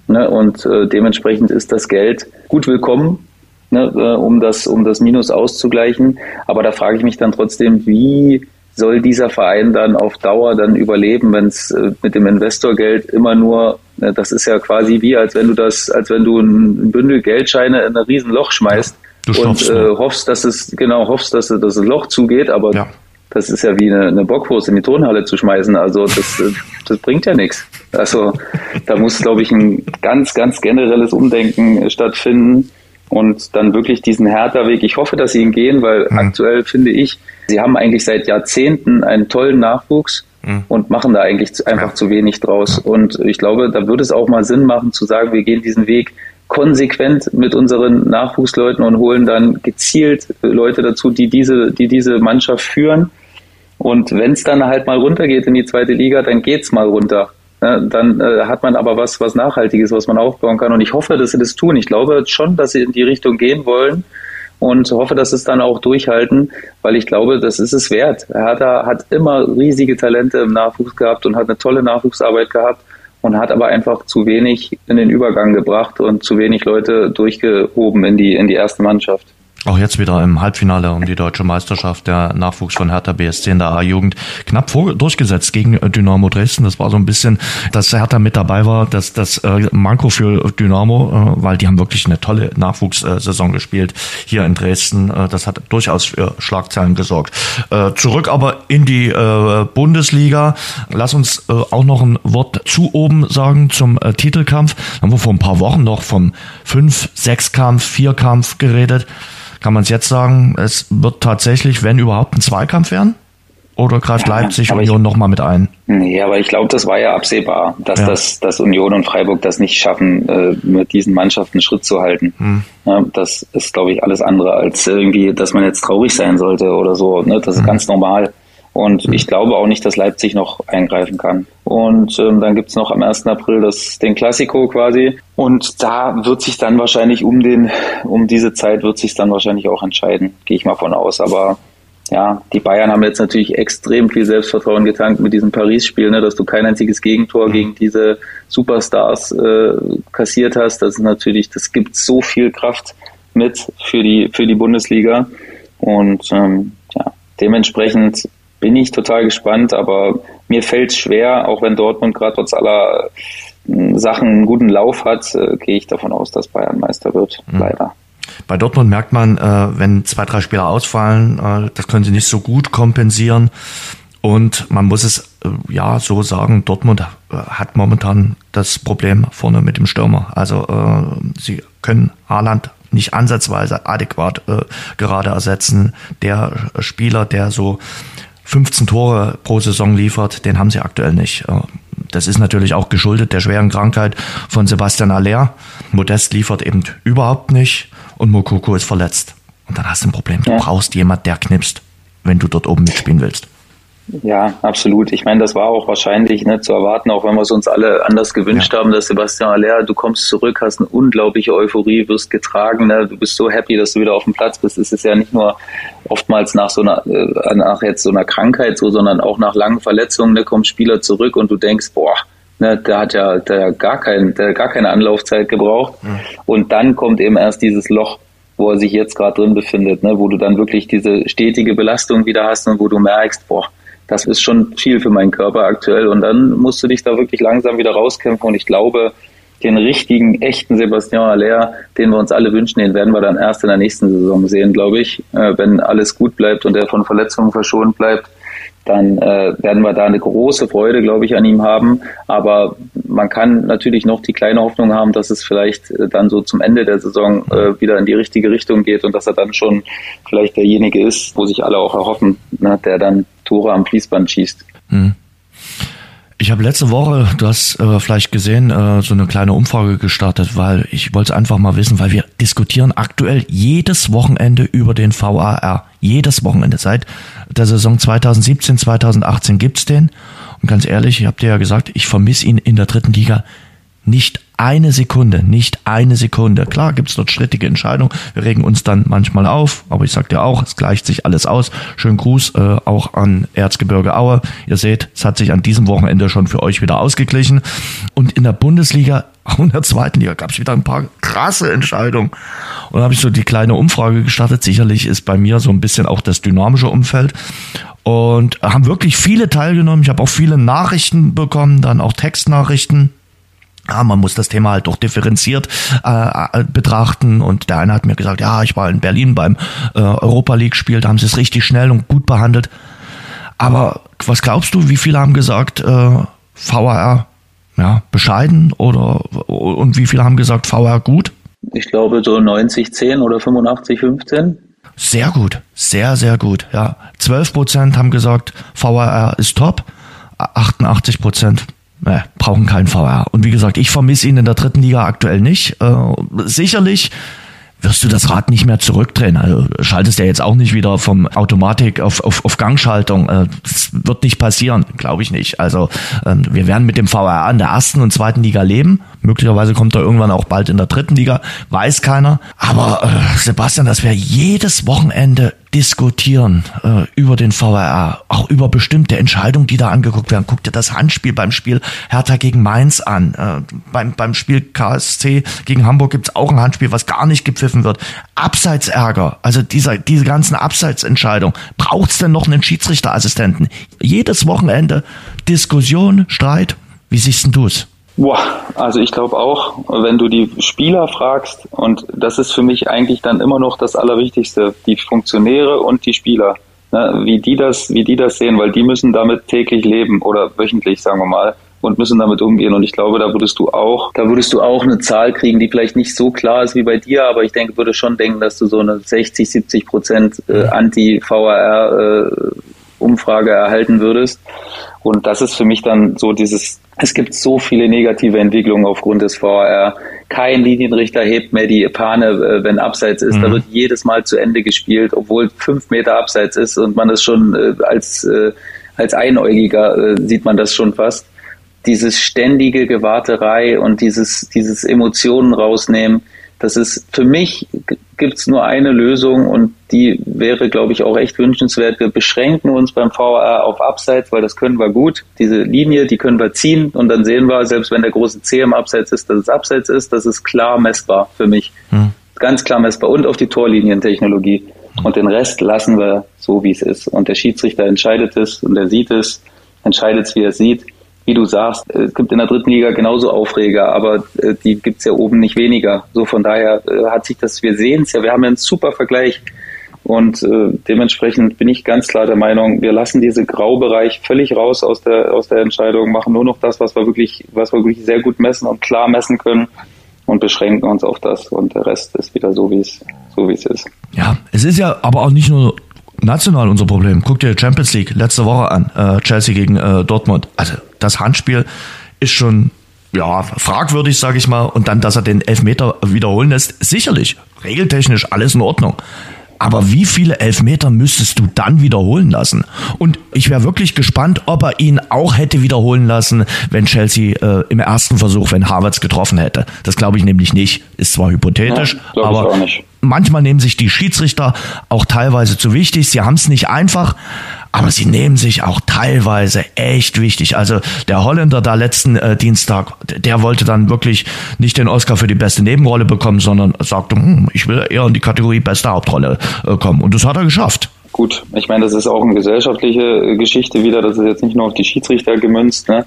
Ne? Und äh, dementsprechend ist das Geld gut willkommen ne, äh, um, das, um das Minus auszugleichen. Aber da frage ich mich dann trotzdem, wie soll dieser Verein dann auf Dauer dann überleben, wenn es äh, mit dem Investorgeld immer nur, äh, das ist ja quasi wie, als wenn du das, als wenn du ein Bündel Geldscheine in ein Riesenloch schmeißt ja, und äh, hoffst, dass es, genau, hoffst, dass, dass das Loch zugeht, aber ja. das ist ja wie eine, eine Bockwurst in die Turnhalle zu schmeißen. Also das, das bringt ja nichts. Also da muss, glaube ich, ein ganz, ganz generelles Umdenken stattfinden und dann wirklich diesen härter Weg. Ich hoffe, dass sie ihn gehen, weil mhm. aktuell finde ich, sie haben eigentlich seit Jahrzehnten einen tollen Nachwuchs mhm. und machen da eigentlich einfach ja. zu wenig draus. Ja. Und ich glaube, da würde es auch mal Sinn machen zu sagen, wir gehen diesen Weg konsequent mit unseren Nachwuchsleuten und holen dann gezielt Leute dazu, die diese, die diese Mannschaft führen. Und wenn es dann halt mal runtergeht in die zweite Liga, dann geht's mal runter dann äh, hat man aber was, was Nachhaltiges, was man aufbauen kann. Und ich hoffe, dass sie das tun. Ich glaube schon, dass sie in die Richtung gehen wollen und hoffe, dass sie es dann auch durchhalten, weil ich glaube, das ist es wert. Hertha hat immer riesige Talente im Nachwuchs gehabt und hat eine tolle Nachwuchsarbeit gehabt und hat aber einfach zu wenig in den Übergang gebracht und zu wenig Leute durchgehoben in die, in die erste Mannschaft. Auch jetzt wieder im Halbfinale um die deutsche Meisterschaft der Nachwuchs von Hertha BSC in der A-Jugend knapp vor, durchgesetzt gegen Dynamo Dresden. Das war so ein bisschen, dass Hertha mit dabei war, dass das äh, Manko für Dynamo, äh, weil die haben wirklich eine tolle Nachwuchssaison gespielt hier in Dresden. Äh, das hat durchaus für Schlagzeilen gesorgt. Äh, zurück aber in die äh, Bundesliga. Lass uns äh, auch noch ein Wort zu oben sagen zum äh, Titelkampf. Haben wir vor ein paar Wochen noch vom Fünf-Sechs-Kampf, Vier-Kampf geredet. Kann man es jetzt sagen, es wird tatsächlich, wenn überhaupt, ein Zweikampf werden? Oder greift ja, Leipzig Union nochmal mit ein? Nee, aber ich glaube, das war ja absehbar, dass, ja. das, dass Union und Freiburg das nicht schaffen, äh, mit diesen Mannschaften Schritt zu halten. Hm. Ja, das ist, glaube ich, alles andere als irgendwie, dass man jetzt traurig sein sollte oder so. Ne? Das ist hm. ganz normal. Und ich glaube auch nicht, dass Leipzig noch eingreifen kann. Und ähm, dann gibt's noch am 1. April das, den Klassiko quasi. Und da wird sich dann wahrscheinlich um den, um diese Zeit wird sich dann wahrscheinlich auch entscheiden, gehe ich mal von aus. Aber ja, die Bayern haben jetzt natürlich extrem viel Selbstvertrauen getankt mit diesem Paris-Spiel, ne, dass du kein einziges Gegentor gegen diese Superstars äh, kassiert hast. Das ist natürlich, das gibt so viel Kraft mit für die für die Bundesliga und ähm, ja, dementsprechend bin ich total gespannt, aber mir fällt es schwer, auch wenn Dortmund gerade trotz aller Sachen einen guten Lauf hat, äh, gehe ich davon aus, dass Bayern Meister wird. Mhm. Leider. Bei Dortmund merkt man, äh, wenn zwei, drei Spieler ausfallen, äh, das können sie nicht so gut kompensieren. Und man muss es äh, ja so sagen, Dortmund äh, hat momentan das Problem vorne mit dem Stürmer. Also äh, sie können Haaland nicht ansatzweise adäquat gerade ersetzen. Der Spieler, der so 15 Tore pro Saison liefert, den haben sie aktuell nicht. Äh, das ist natürlich auch geschuldet der schweren Krankheit von Sebastian Aller. Modest liefert eben überhaupt nicht und Mokoko ist verletzt. Und dann hast du ein Problem. Du brauchst jemand, der knipst, wenn du dort oben mitspielen willst. Ja, absolut. Ich meine, das war auch wahrscheinlich ne, zu erwarten, auch wenn wir es uns alle anders gewünscht ja. haben, dass Sebastian Aller, du kommst zurück, hast eine unglaubliche Euphorie, wirst getragen, ne, du bist so happy, dass du wieder auf dem Platz bist. Es ist ja nicht nur oftmals nach so einer, äh, nach jetzt so einer Krankheit so, sondern auch nach langen Verletzungen, ne, kommt Spieler zurück und du denkst, boah, ne, der hat ja der gar, kein, der gar keine Anlaufzeit gebraucht. Mhm. Und dann kommt eben erst dieses Loch wo er sich jetzt gerade drin befindet, ne, wo du dann wirklich diese stetige Belastung wieder hast und wo du merkst, boah, das ist schon viel für meinen Körper aktuell. Und dann musst du dich da wirklich langsam wieder rauskämpfen. Und ich glaube, den richtigen, echten Sebastian Aller, den wir uns alle wünschen, den werden wir dann erst in der nächsten Saison sehen, glaube ich. Äh, wenn alles gut bleibt und er von Verletzungen verschont bleibt, dann äh, werden wir da eine große Freude, glaube ich, an ihm haben. Aber man kann natürlich noch die kleine Hoffnung haben, dass es vielleicht äh, dann so zum Ende der Saison äh, wieder in die richtige Richtung geht und dass er dann schon vielleicht derjenige ist, wo sich alle auch erhoffen, ne, der dann Tore am Fließband schießt. Hm. Ich habe letzte Woche, du hast äh, vielleicht gesehen, äh, so eine kleine Umfrage gestartet, weil ich wollte es einfach mal wissen, weil wir diskutieren aktuell jedes Wochenende über den VAR. Jedes Wochenende. Seit der Saison 2017, 2018 gibt's den. Und ganz ehrlich, ich habe dir ja gesagt, ich vermisse ihn in der dritten Liga nicht eine Sekunde, nicht eine Sekunde. Klar gibt's dort strittige Entscheidungen. Wir regen uns dann manchmal auf, aber ich sag dir auch, es gleicht sich alles aus. Schönen Gruß äh, auch an Erzgebirge Aue. Ihr seht, es hat sich an diesem Wochenende schon für euch wieder ausgeglichen. Und in der Bundesliga, auch in der zweiten Liga, gab's wieder ein paar krasse Entscheidungen. Und da habe ich so die kleine Umfrage gestartet. Sicherlich ist bei mir so ein bisschen auch das dynamische Umfeld und haben wirklich viele teilgenommen. Ich habe auch viele Nachrichten bekommen, dann auch Textnachrichten. Ja, man muss das Thema halt doch differenziert äh, äh, betrachten. Und der eine hat mir gesagt, ja, ich war in Berlin beim äh, Europa League-Spiel, da haben sie es richtig schnell und gut behandelt. Aber was glaubst du, wie viele haben gesagt, äh, VAR ja, bescheiden oder und wie viele haben gesagt, VAR gut? Ich glaube so 90, 10 oder 85, 15. Sehr gut, sehr, sehr gut. Ja, 12 Prozent haben gesagt, VAR ist top, 88 Prozent äh, brauchen keinen VR. Und wie gesagt, ich vermisse ihn in der dritten Liga aktuell nicht. Äh, sicherlich wirst du das Rad nicht mehr zurückdrehen. Also schaltest ja jetzt auch nicht wieder vom Automatik auf, auf, auf Gangschaltung. Äh, das wird nicht passieren, glaube ich nicht. Also ähm, wir werden mit dem VR in der ersten und zweiten Liga leben. Möglicherweise kommt er irgendwann auch bald in der dritten Liga, weiß keiner. Aber äh, Sebastian, dass wir jedes Wochenende diskutieren äh, über den VRR, auch über bestimmte Entscheidungen, die da angeguckt werden. Guck dir das Handspiel beim Spiel Hertha gegen Mainz an. Äh, beim, beim Spiel KSC gegen Hamburg gibt's auch ein Handspiel, was gar nicht gepfiffen wird. Abseitsärger, also dieser, diese ganzen Abseitsentscheidungen. Braucht's denn noch einen Schiedsrichterassistenten? Jedes Wochenende Diskussion, Streit. Wie siehst denn du's? Boah, also ich glaube auch, wenn du die Spieler fragst, und das ist für mich eigentlich dann immer noch das Allerwichtigste, die Funktionäre und die Spieler, ne, wie die das, wie die das sehen, weil die müssen damit täglich leben oder wöchentlich, sagen wir mal, und müssen damit umgehen. Und ich glaube, da würdest du auch, da würdest du auch eine Zahl kriegen, die vielleicht nicht so klar ist wie bei dir, aber ich denke, würde schon denken, dass du so eine 60, 70 Prozent äh, Anti-VAR äh, Umfrage erhalten würdest. Und das ist für mich dann so dieses, es gibt so viele negative Entwicklungen aufgrund des VAR. Kein Linienrichter hebt mehr die Pane, äh, wenn abseits ist. Mhm. Da wird jedes Mal zu Ende gespielt, obwohl fünf Meter abseits ist und man es schon äh, als, äh, als Einäugiger sieht man das schon fast. Dieses ständige Gewarterei und dieses, dieses Emotionen rausnehmen, das ist für mich gibt es nur eine Lösung und die wäre, glaube ich, auch echt wünschenswert. Wir beschränken uns beim VAR auf Abseits, weil das können wir gut. Diese Linie, die können wir ziehen und dann sehen wir, selbst wenn der große C im Abseits ist, dass es Abseits ist, das ist klar messbar für mich. Hm. Ganz klar messbar und auf die Torlinientechnologie. Und den Rest lassen wir so, wie es ist. Und der Schiedsrichter entscheidet es und er sieht es, entscheidet es, wie er es sieht. Wie du sagst, es gibt in der dritten Liga genauso Aufreger, aber äh, die gibt's ja oben nicht weniger. So von daher äh, hat sich das, wir sehen es ja, wir haben ja einen super Vergleich. Und äh, dementsprechend bin ich ganz klar der Meinung, wir lassen diese Graubereich völlig raus aus der aus der Entscheidung, machen nur noch das, was wir wirklich, was wir wirklich sehr gut messen und klar messen können und beschränken uns auf das. Und der Rest ist wieder so, wie es so wie es ist. Ja, es ist ja aber auch nicht nur national unser Problem. Guck dir Champions League letzte Woche an, äh, Chelsea gegen äh, Dortmund. Also das Handspiel ist schon ja, fragwürdig, sage ich mal. Und dann, dass er den Elfmeter wiederholen lässt, sicherlich, regeltechnisch alles in Ordnung. Aber wie viele Elfmeter müsstest du dann wiederholen lassen? Und ich wäre wirklich gespannt, ob er ihn auch hätte wiederholen lassen, wenn Chelsea äh, im ersten Versuch, wenn Harvards getroffen hätte. Das glaube ich nämlich nicht. Ist zwar hypothetisch, ja, aber manchmal nehmen sich die Schiedsrichter auch teilweise zu wichtig. Sie haben es nicht einfach, aber sie nehmen sich auch teilweise echt wichtig. Also der Holländer da letzten äh, Dienstag, der wollte dann wirklich nicht den Oscar für die beste Nebenrolle bekommen, sondern sagte, hm, ich will eher in die Kategorie beste Hauptrolle äh, kommen. Und das hat er geschafft. Gut, ich meine, das ist auch eine gesellschaftliche äh, Geschichte wieder, das ist jetzt nicht nur auf die Schiedsrichter gemünzt, ne?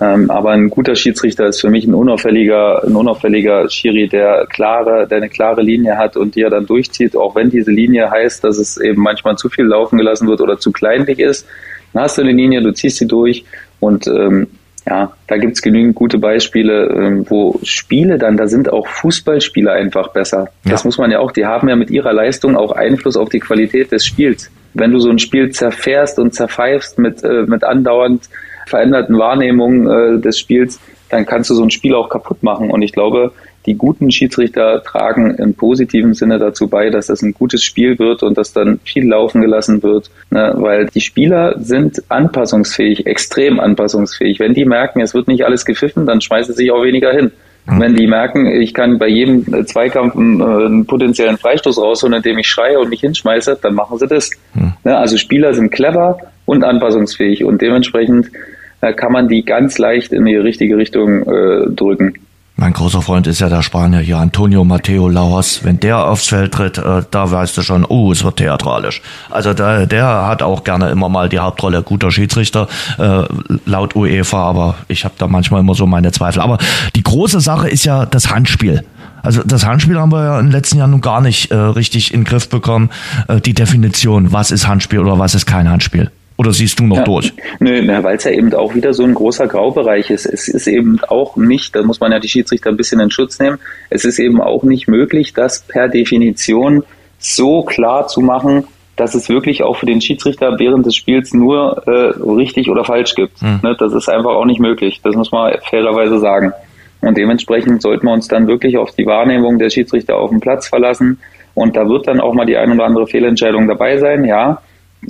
Ähm, aber ein guter Schiedsrichter ist für mich ein unauffälliger, ein unauffälliger Schiri, der klare, der eine klare Linie hat und die er dann durchzieht, auch wenn diese Linie heißt, dass es eben manchmal zu viel laufen gelassen wird oder zu kleinlich ist. Dann hast du eine Linie, du ziehst sie durch und ähm, ja, da gibt's genügend gute Beispiele, ähm, wo Spiele dann, da sind auch Fußballspieler einfach besser. Ja. Das muss man ja auch, die haben ja mit ihrer Leistung auch Einfluss auf die Qualität des Spiels. Wenn du so ein Spiel zerfährst und zerpfeifst mit, äh, mit andauernd veränderten Wahrnehmungen äh, des Spiels, dann kannst du so ein Spiel auch kaputt machen. Und ich glaube, die guten Schiedsrichter tragen im positiven Sinne dazu bei, dass das ein gutes Spiel wird und dass dann viel laufen gelassen wird, ne? weil die Spieler sind anpassungsfähig, extrem anpassungsfähig. Wenn die merken, es wird nicht alles gepfiffen, dann schmeißen sie sich auch weniger hin. Mhm. Wenn die merken, ich kann bei jedem Zweikampf einen, äh, einen potenziellen Freistoß rausholen, indem ich schreie und mich hinschmeiße, dann machen sie das. Mhm. Also Spieler sind clever und anpassungsfähig und dementsprechend äh, kann man die ganz leicht in die richtige Richtung äh, drücken. Mein großer Freund ist ja der Spanier hier, Antonio Mateo Laos. Wenn der aufs Feld tritt, äh, da weißt du schon, oh, es wird theatralisch. Also der, der hat auch gerne immer mal die Hauptrolle guter Schiedsrichter, äh, laut UEFA, aber ich habe da manchmal immer so meine Zweifel. Aber die große Sache ist ja das Handspiel. Also das Handspiel haben wir ja im letzten Jahr nun gar nicht äh, richtig in den Griff bekommen. Äh, die Definition, was ist Handspiel oder was ist kein Handspiel. Oder siehst du noch ja, durch? Nö, weil es ja eben auch wieder so ein großer Graubereich ist. Es ist eben auch nicht, da muss man ja die Schiedsrichter ein bisschen in Schutz nehmen, es ist eben auch nicht möglich, das per Definition so klar zu machen, dass es wirklich auch für den Schiedsrichter während des Spiels nur äh, richtig oder falsch gibt. Hm. Ne, das ist einfach auch nicht möglich. Das muss man fairerweise sagen. Und dementsprechend sollten wir uns dann wirklich auf die Wahrnehmung der Schiedsrichter auf dem Platz verlassen. Und da wird dann auch mal die ein oder andere Fehlentscheidung dabei sein, ja.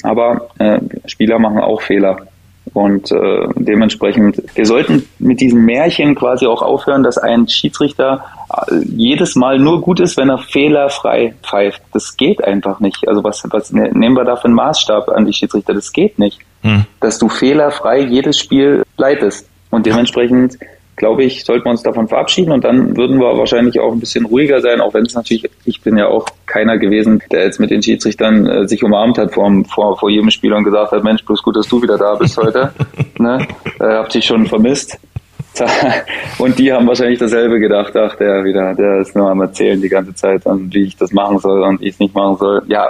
Aber äh, Spieler machen auch Fehler. Und äh, dementsprechend, wir sollten mit diesem Märchen quasi auch aufhören, dass ein Schiedsrichter äh, jedes Mal nur gut ist, wenn er fehlerfrei pfeift. Das geht einfach nicht. Also was, was ne, nehmen wir da für einen Maßstab an die Schiedsrichter? Das geht nicht. Hm. Dass du fehlerfrei jedes Spiel leitest. Und dementsprechend glaube ich, sollten wir uns davon verabschieden und dann würden wir wahrscheinlich auch ein bisschen ruhiger sein, auch wenn es natürlich, ich bin ja auch keiner gewesen, der jetzt mit den Schiedsrichtern äh, sich umarmt hat vor, vor, vor jedem Spiel und gesagt hat, Mensch, bloß gut, dass du wieder da bist heute. *laughs* ne? äh, hab dich schon vermisst. *laughs* Und die haben wahrscheinlich dasselbe gedacht, ach, der wieder, der ist nur am Erzählen die ganze Zeit und wie ich das machen soll und ich es nicht machen soll. Ja,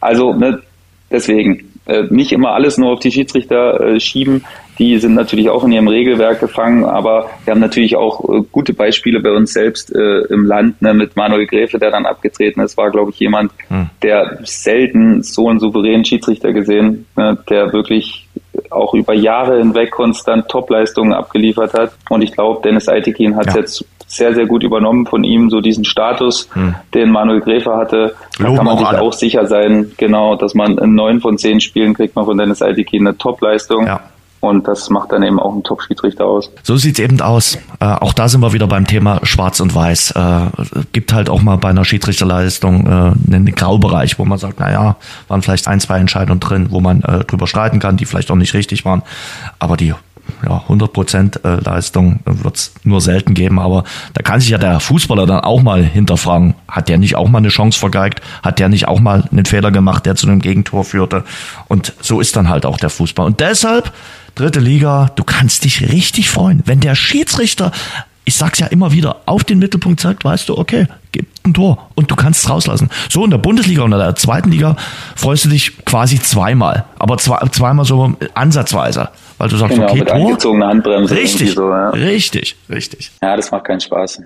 also ne, deswegen, äh, nicht immer alles nur auf die Schiedsrichter äh, schieben. Die sind natürlich auch in ihrem Regelwerk gefangen, aber wir haben natürlich auch äh, gute Beispiele bei uns selbst äh, im Land, ne, mit Manuel Gräfe, der dann abgetreten ist, war, glaube ich, jemand, hm. der selten so einen souveränen Schiedsrichter gesehen, ne, der wirklich auch über Jahre hinweg konstant Topleistungen abgeliefert hat. Und ich glaube, Dennis Eitekin hat es ja. jetzt sehr, sehr gut übernommen von ihm, so diesen Status, hm. den Manuel Gräfe hatte. Da kann man sich alle. auch sicher sein, genau, dass man in neun von zehn Spielen kriegt man von Dennis Eitekin eine Topleistung. Ja. Und das macht dann eben auch einen Top-Schiedsrichter aus. So sieht's eben aus. Äh, auch da sind wir wieder beim Thema Schwarz und Weiß. Äh, gibt halt auch mal bei einer Schiedsrichterleistung äh, einen Graubereich, wo man sagt, na ja, waren vielleicht ein, zwei Entscheidungen drin, wo man äh, drüber streiten kann, die vielleicht auch nicht richtig waren. Aber die ja, 100% äh, Leistung wird's nur selten geben, aber da kann sich ja der Fußballer dann auch mal hinterfragen, hat der nicht auch mal eine Chance vergeigt, hat der nicht auch mal einen Fehler gemacht, der zu einem Gegentor führte und so ist dann halt auch der Fußball und deshalb dritte Liga, du kannst dich richtig freuen, wenn der Schiedsrichter ich sag's ja immer wieder, auf den Mittelpunkt zeigt, weißt du, okay, gibt ein Tor und du kannst es rauslassen. So in der Bundesliga und in der zweiten Liga freust du dich quasi zweimal, aber zwei, zweimal so ansatzweise, weil du sagst, Genau, okay, mit Tor. angezogener Handbremse. Richtig, So, ja. richtig, richtig. ja, das macht keinen Spaß.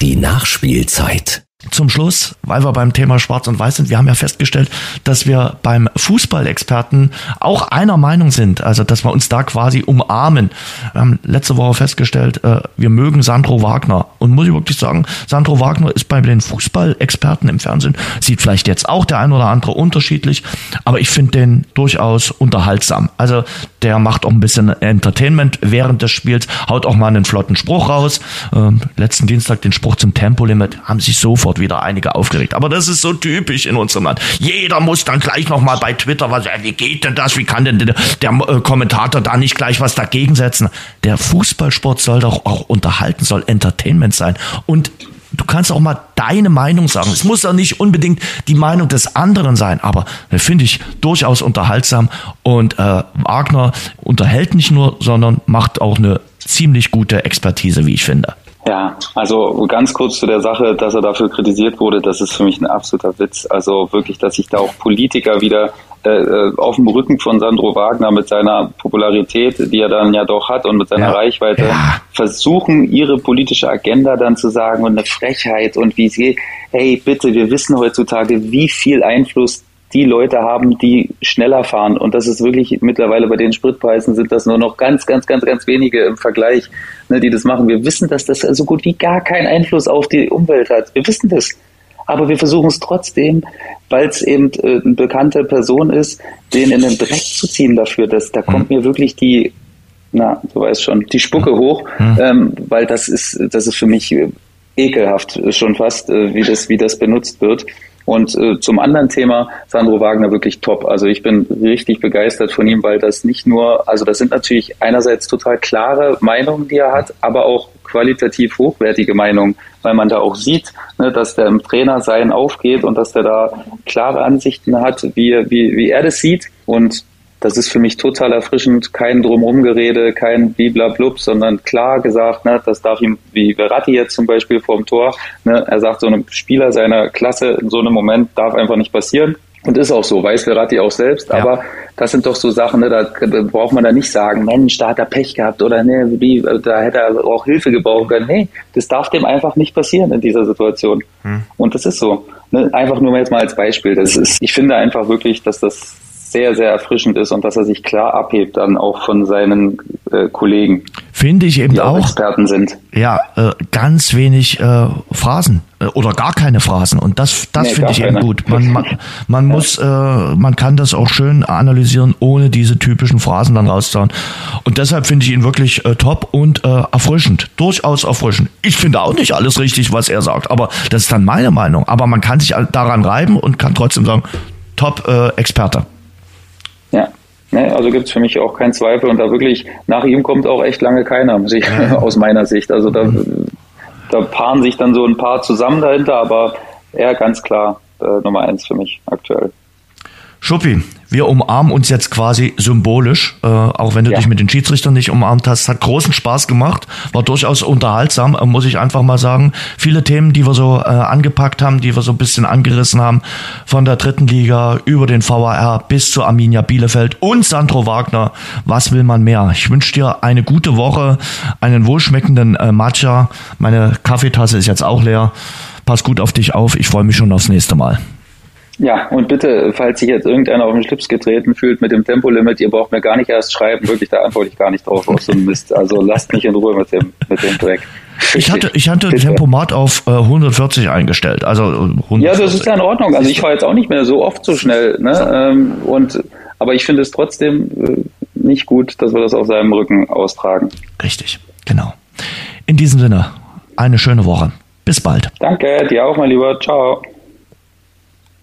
Die Nachspielzeit. Zum Schluss, weil wir beim Thema Schwarz und Weiß sind, wir haben ja festgestellt, dass wir beim Fußballexperten auch einer Meinung sind, also dass wir uns da quasi umarmen. Wir haben letzte Woche festgestellt, äh, wir mögen Sandro Wagner. Und muss ich wirklich sagen, Sandro Wagner ist bei den Fußballexperten im Fernsehen, sieht vielleicht jetzt auch der ein oder andere unterschiedlich, aber ich finde den durchaus unterhaltsam. Also der macht auch ein bisschen Entertainment während des Spiels, haut auch mal einen flotten Spruch raus. Ähm, letzten Dienstag den Spruch zum Tempolimit haben sich sofort wieder einige aufgeregt. Aber das ist so typisch in unserem Land. Jeder muss dann gleich nochmal bei Twitter was, äh, wie geht denn das? Wie kann denn der, der äh, Kommentator da nicht gleich was dagegen setzen? Der Fußballsport soll doch auch unterhalten, soll Entertainment sein. Und du kannst auch mal deine Meinung sagen. Es muss ja nicht unbedingt die Meinung des anderen sein, aber äh, finde ich durchaus unterhaltsam. Und äh, Wagner unterhält nicht nur, sondern macht auch eine ziemlich gute Expertise, wie ich finde. Ja, also ganz kurz zu der Sache, dass er dafür kritisiert wurde, das ist für mich ein absoluter Witz. Also wirklich, dass sich da auch Politiker wieder äh, äh, auf dem Rücken von Sandro Wagner mit seiner Popularität, die er dann ja doch hat und mit seiner Ja. Reichweite, Ja. versuchen, ihre politische Agenda dann zu sagen und eine Frechheit und wie sie, hey, bitte, wir wissen heutzutage, wie viel Einfluss die Leute haben, die schneller fahren. Und das ist wirklich mittlerweile bei den Spritpreisen sind das nur noch ganz, ganz, ganz, ganz wenige im Vergleich, ne, die das machen. Wir wissen, dass das so gut wie gar keinen Einfluss auf die Umwelt hat. Wir wissen das. Aber wir versuchen es trotzdem, weil es eben äh, eine bekannte Person ist, den in den Dreck zu ziehen dafür. Dass, da kommt mir wirklich die, na, du weißt schon, die Spucke hoch, ähm, weil das ist, das ist für mich äh, ekelhaft schon fast, äh, wie das, wie das benutzt wird. Und äh, zum anderen Thema, Sandro Wagner wirklich top. Also ich bin richtig begeistert von ihm, weil das nicht nur, also das sind natürlich einerseits total klare Meinungen, die er hat, aber auch qualitativ hochwertige Meinungen, weil man da auch sieht, ne, dass der im Trainer sein aufgeht und dass der da klare Ansichten hat, wie, wie, wie er das sieht. Und das ist für mich total erfrischend, kein Drumrumgerede, kein Bliblablub, sondern klar gesagt, ne, das darf ihm, wie Verratti jetzt zum Beispiel vorm Tor, ne, er sagt, so einem Spieler seiner Klasse in so einem Moment darf einfach nicht passieren. Und ist auch so, weiß Verratti auch selbst, Ja. aber das sind doch so Sachen, ne, da, da braucht man da nicht sagen, Mensch, da hat er Pech gehabt oder ne, wie, da hätte er auch Hilfe gebrauchen können. Nee, das darf dem einfach nicht passieren in dieser Situation. Und das ist so. Ne, einfach nur jetzt mal als Beispiel. Das ist, ich finde einfach wirklich, dass das sehr, sehr erfrischend ist und dass er sich klar abhebt dann auch von seinen äh, Kollegen, Finde ich eben auch auch. Experten sind. ja, äh, ganz wenig äh, Phrasen äh, oder gar keine Phrasen und das das Nee, finde ich eben gut. Man man, man muss äh, man kann das auch schön analysieren ohne diese typischen Phrasen dann rauszuhauen und deshalb finde ich ihn wirklich äh, top und erfrischend, durchaus erfrischend. Ich finde auch nicht alles richtig, was er sagt, aber das ist dann meine Meinung, aber man kann sich daran reiben und kann trotzdem sagen, top Experte. Ja. Ne, also gibt es für mich auch keinen Zweifel und da wirklich, nach ihm kommt auch echt lange keiner, muss ich, *laughs* aus meiner Sicht. Also da, da paaren sich dann so ein paar zusammen dahinter, aber er ganz klar äh, Nummer eins für mich aktuell. Schuppi, wir umarmen uns jetzt quasi symbolisch, äh, auch wenn du Ja. dich mit den Schiedsrichtern nicht umarmt hast. Hat großen Spaß gemacht, war durchaus unterhaltsam, äh, muss ich einfach mal sagen. Viele Themen, die wir so äh, angepackt haben, die wir so ein bisschen angerissen haben, von der dritten Liga über den VAR bis zu Arminia Bielefeld und Sandro Wagner. Was will man mehr? Ich wünsche dir eine gute Woche, einen wohlschmeckenden äh, Matcha. Meine Kaffeetasse ist jetzt auch leer. Pass gut auf dich auf. Ich freue mich schon aufs nächste Mal. Ja, und bitte, falls sich jetzt irgendeiner auf den Schlips getreten fühlt mit dem Tempolimit, ihr braucht mir gar nicht erst schreiben, wirklich, da antworte ich gar nicht drauf auf so einen Mist. Also lasst mich in Ruhe mit dem, mit dem Dreck. Ich hatte, ich hatte Bitte. Tempomat auf äh, 140 eingestellt. Also äh, 140. Ja, das ist ja in Ordnung. Also ich fahre jetzt auch nicht mehr so oft so schnell. Ne? Ähm, und, aber ich finde es trotzdem äh, nicht gut, dass wir das auf seinem Rücken austragen. Richtig, genau. In diesem Sinne, eine schöne Woche. Bis bald. Danke, dir auch, mein Lieber. Ciao.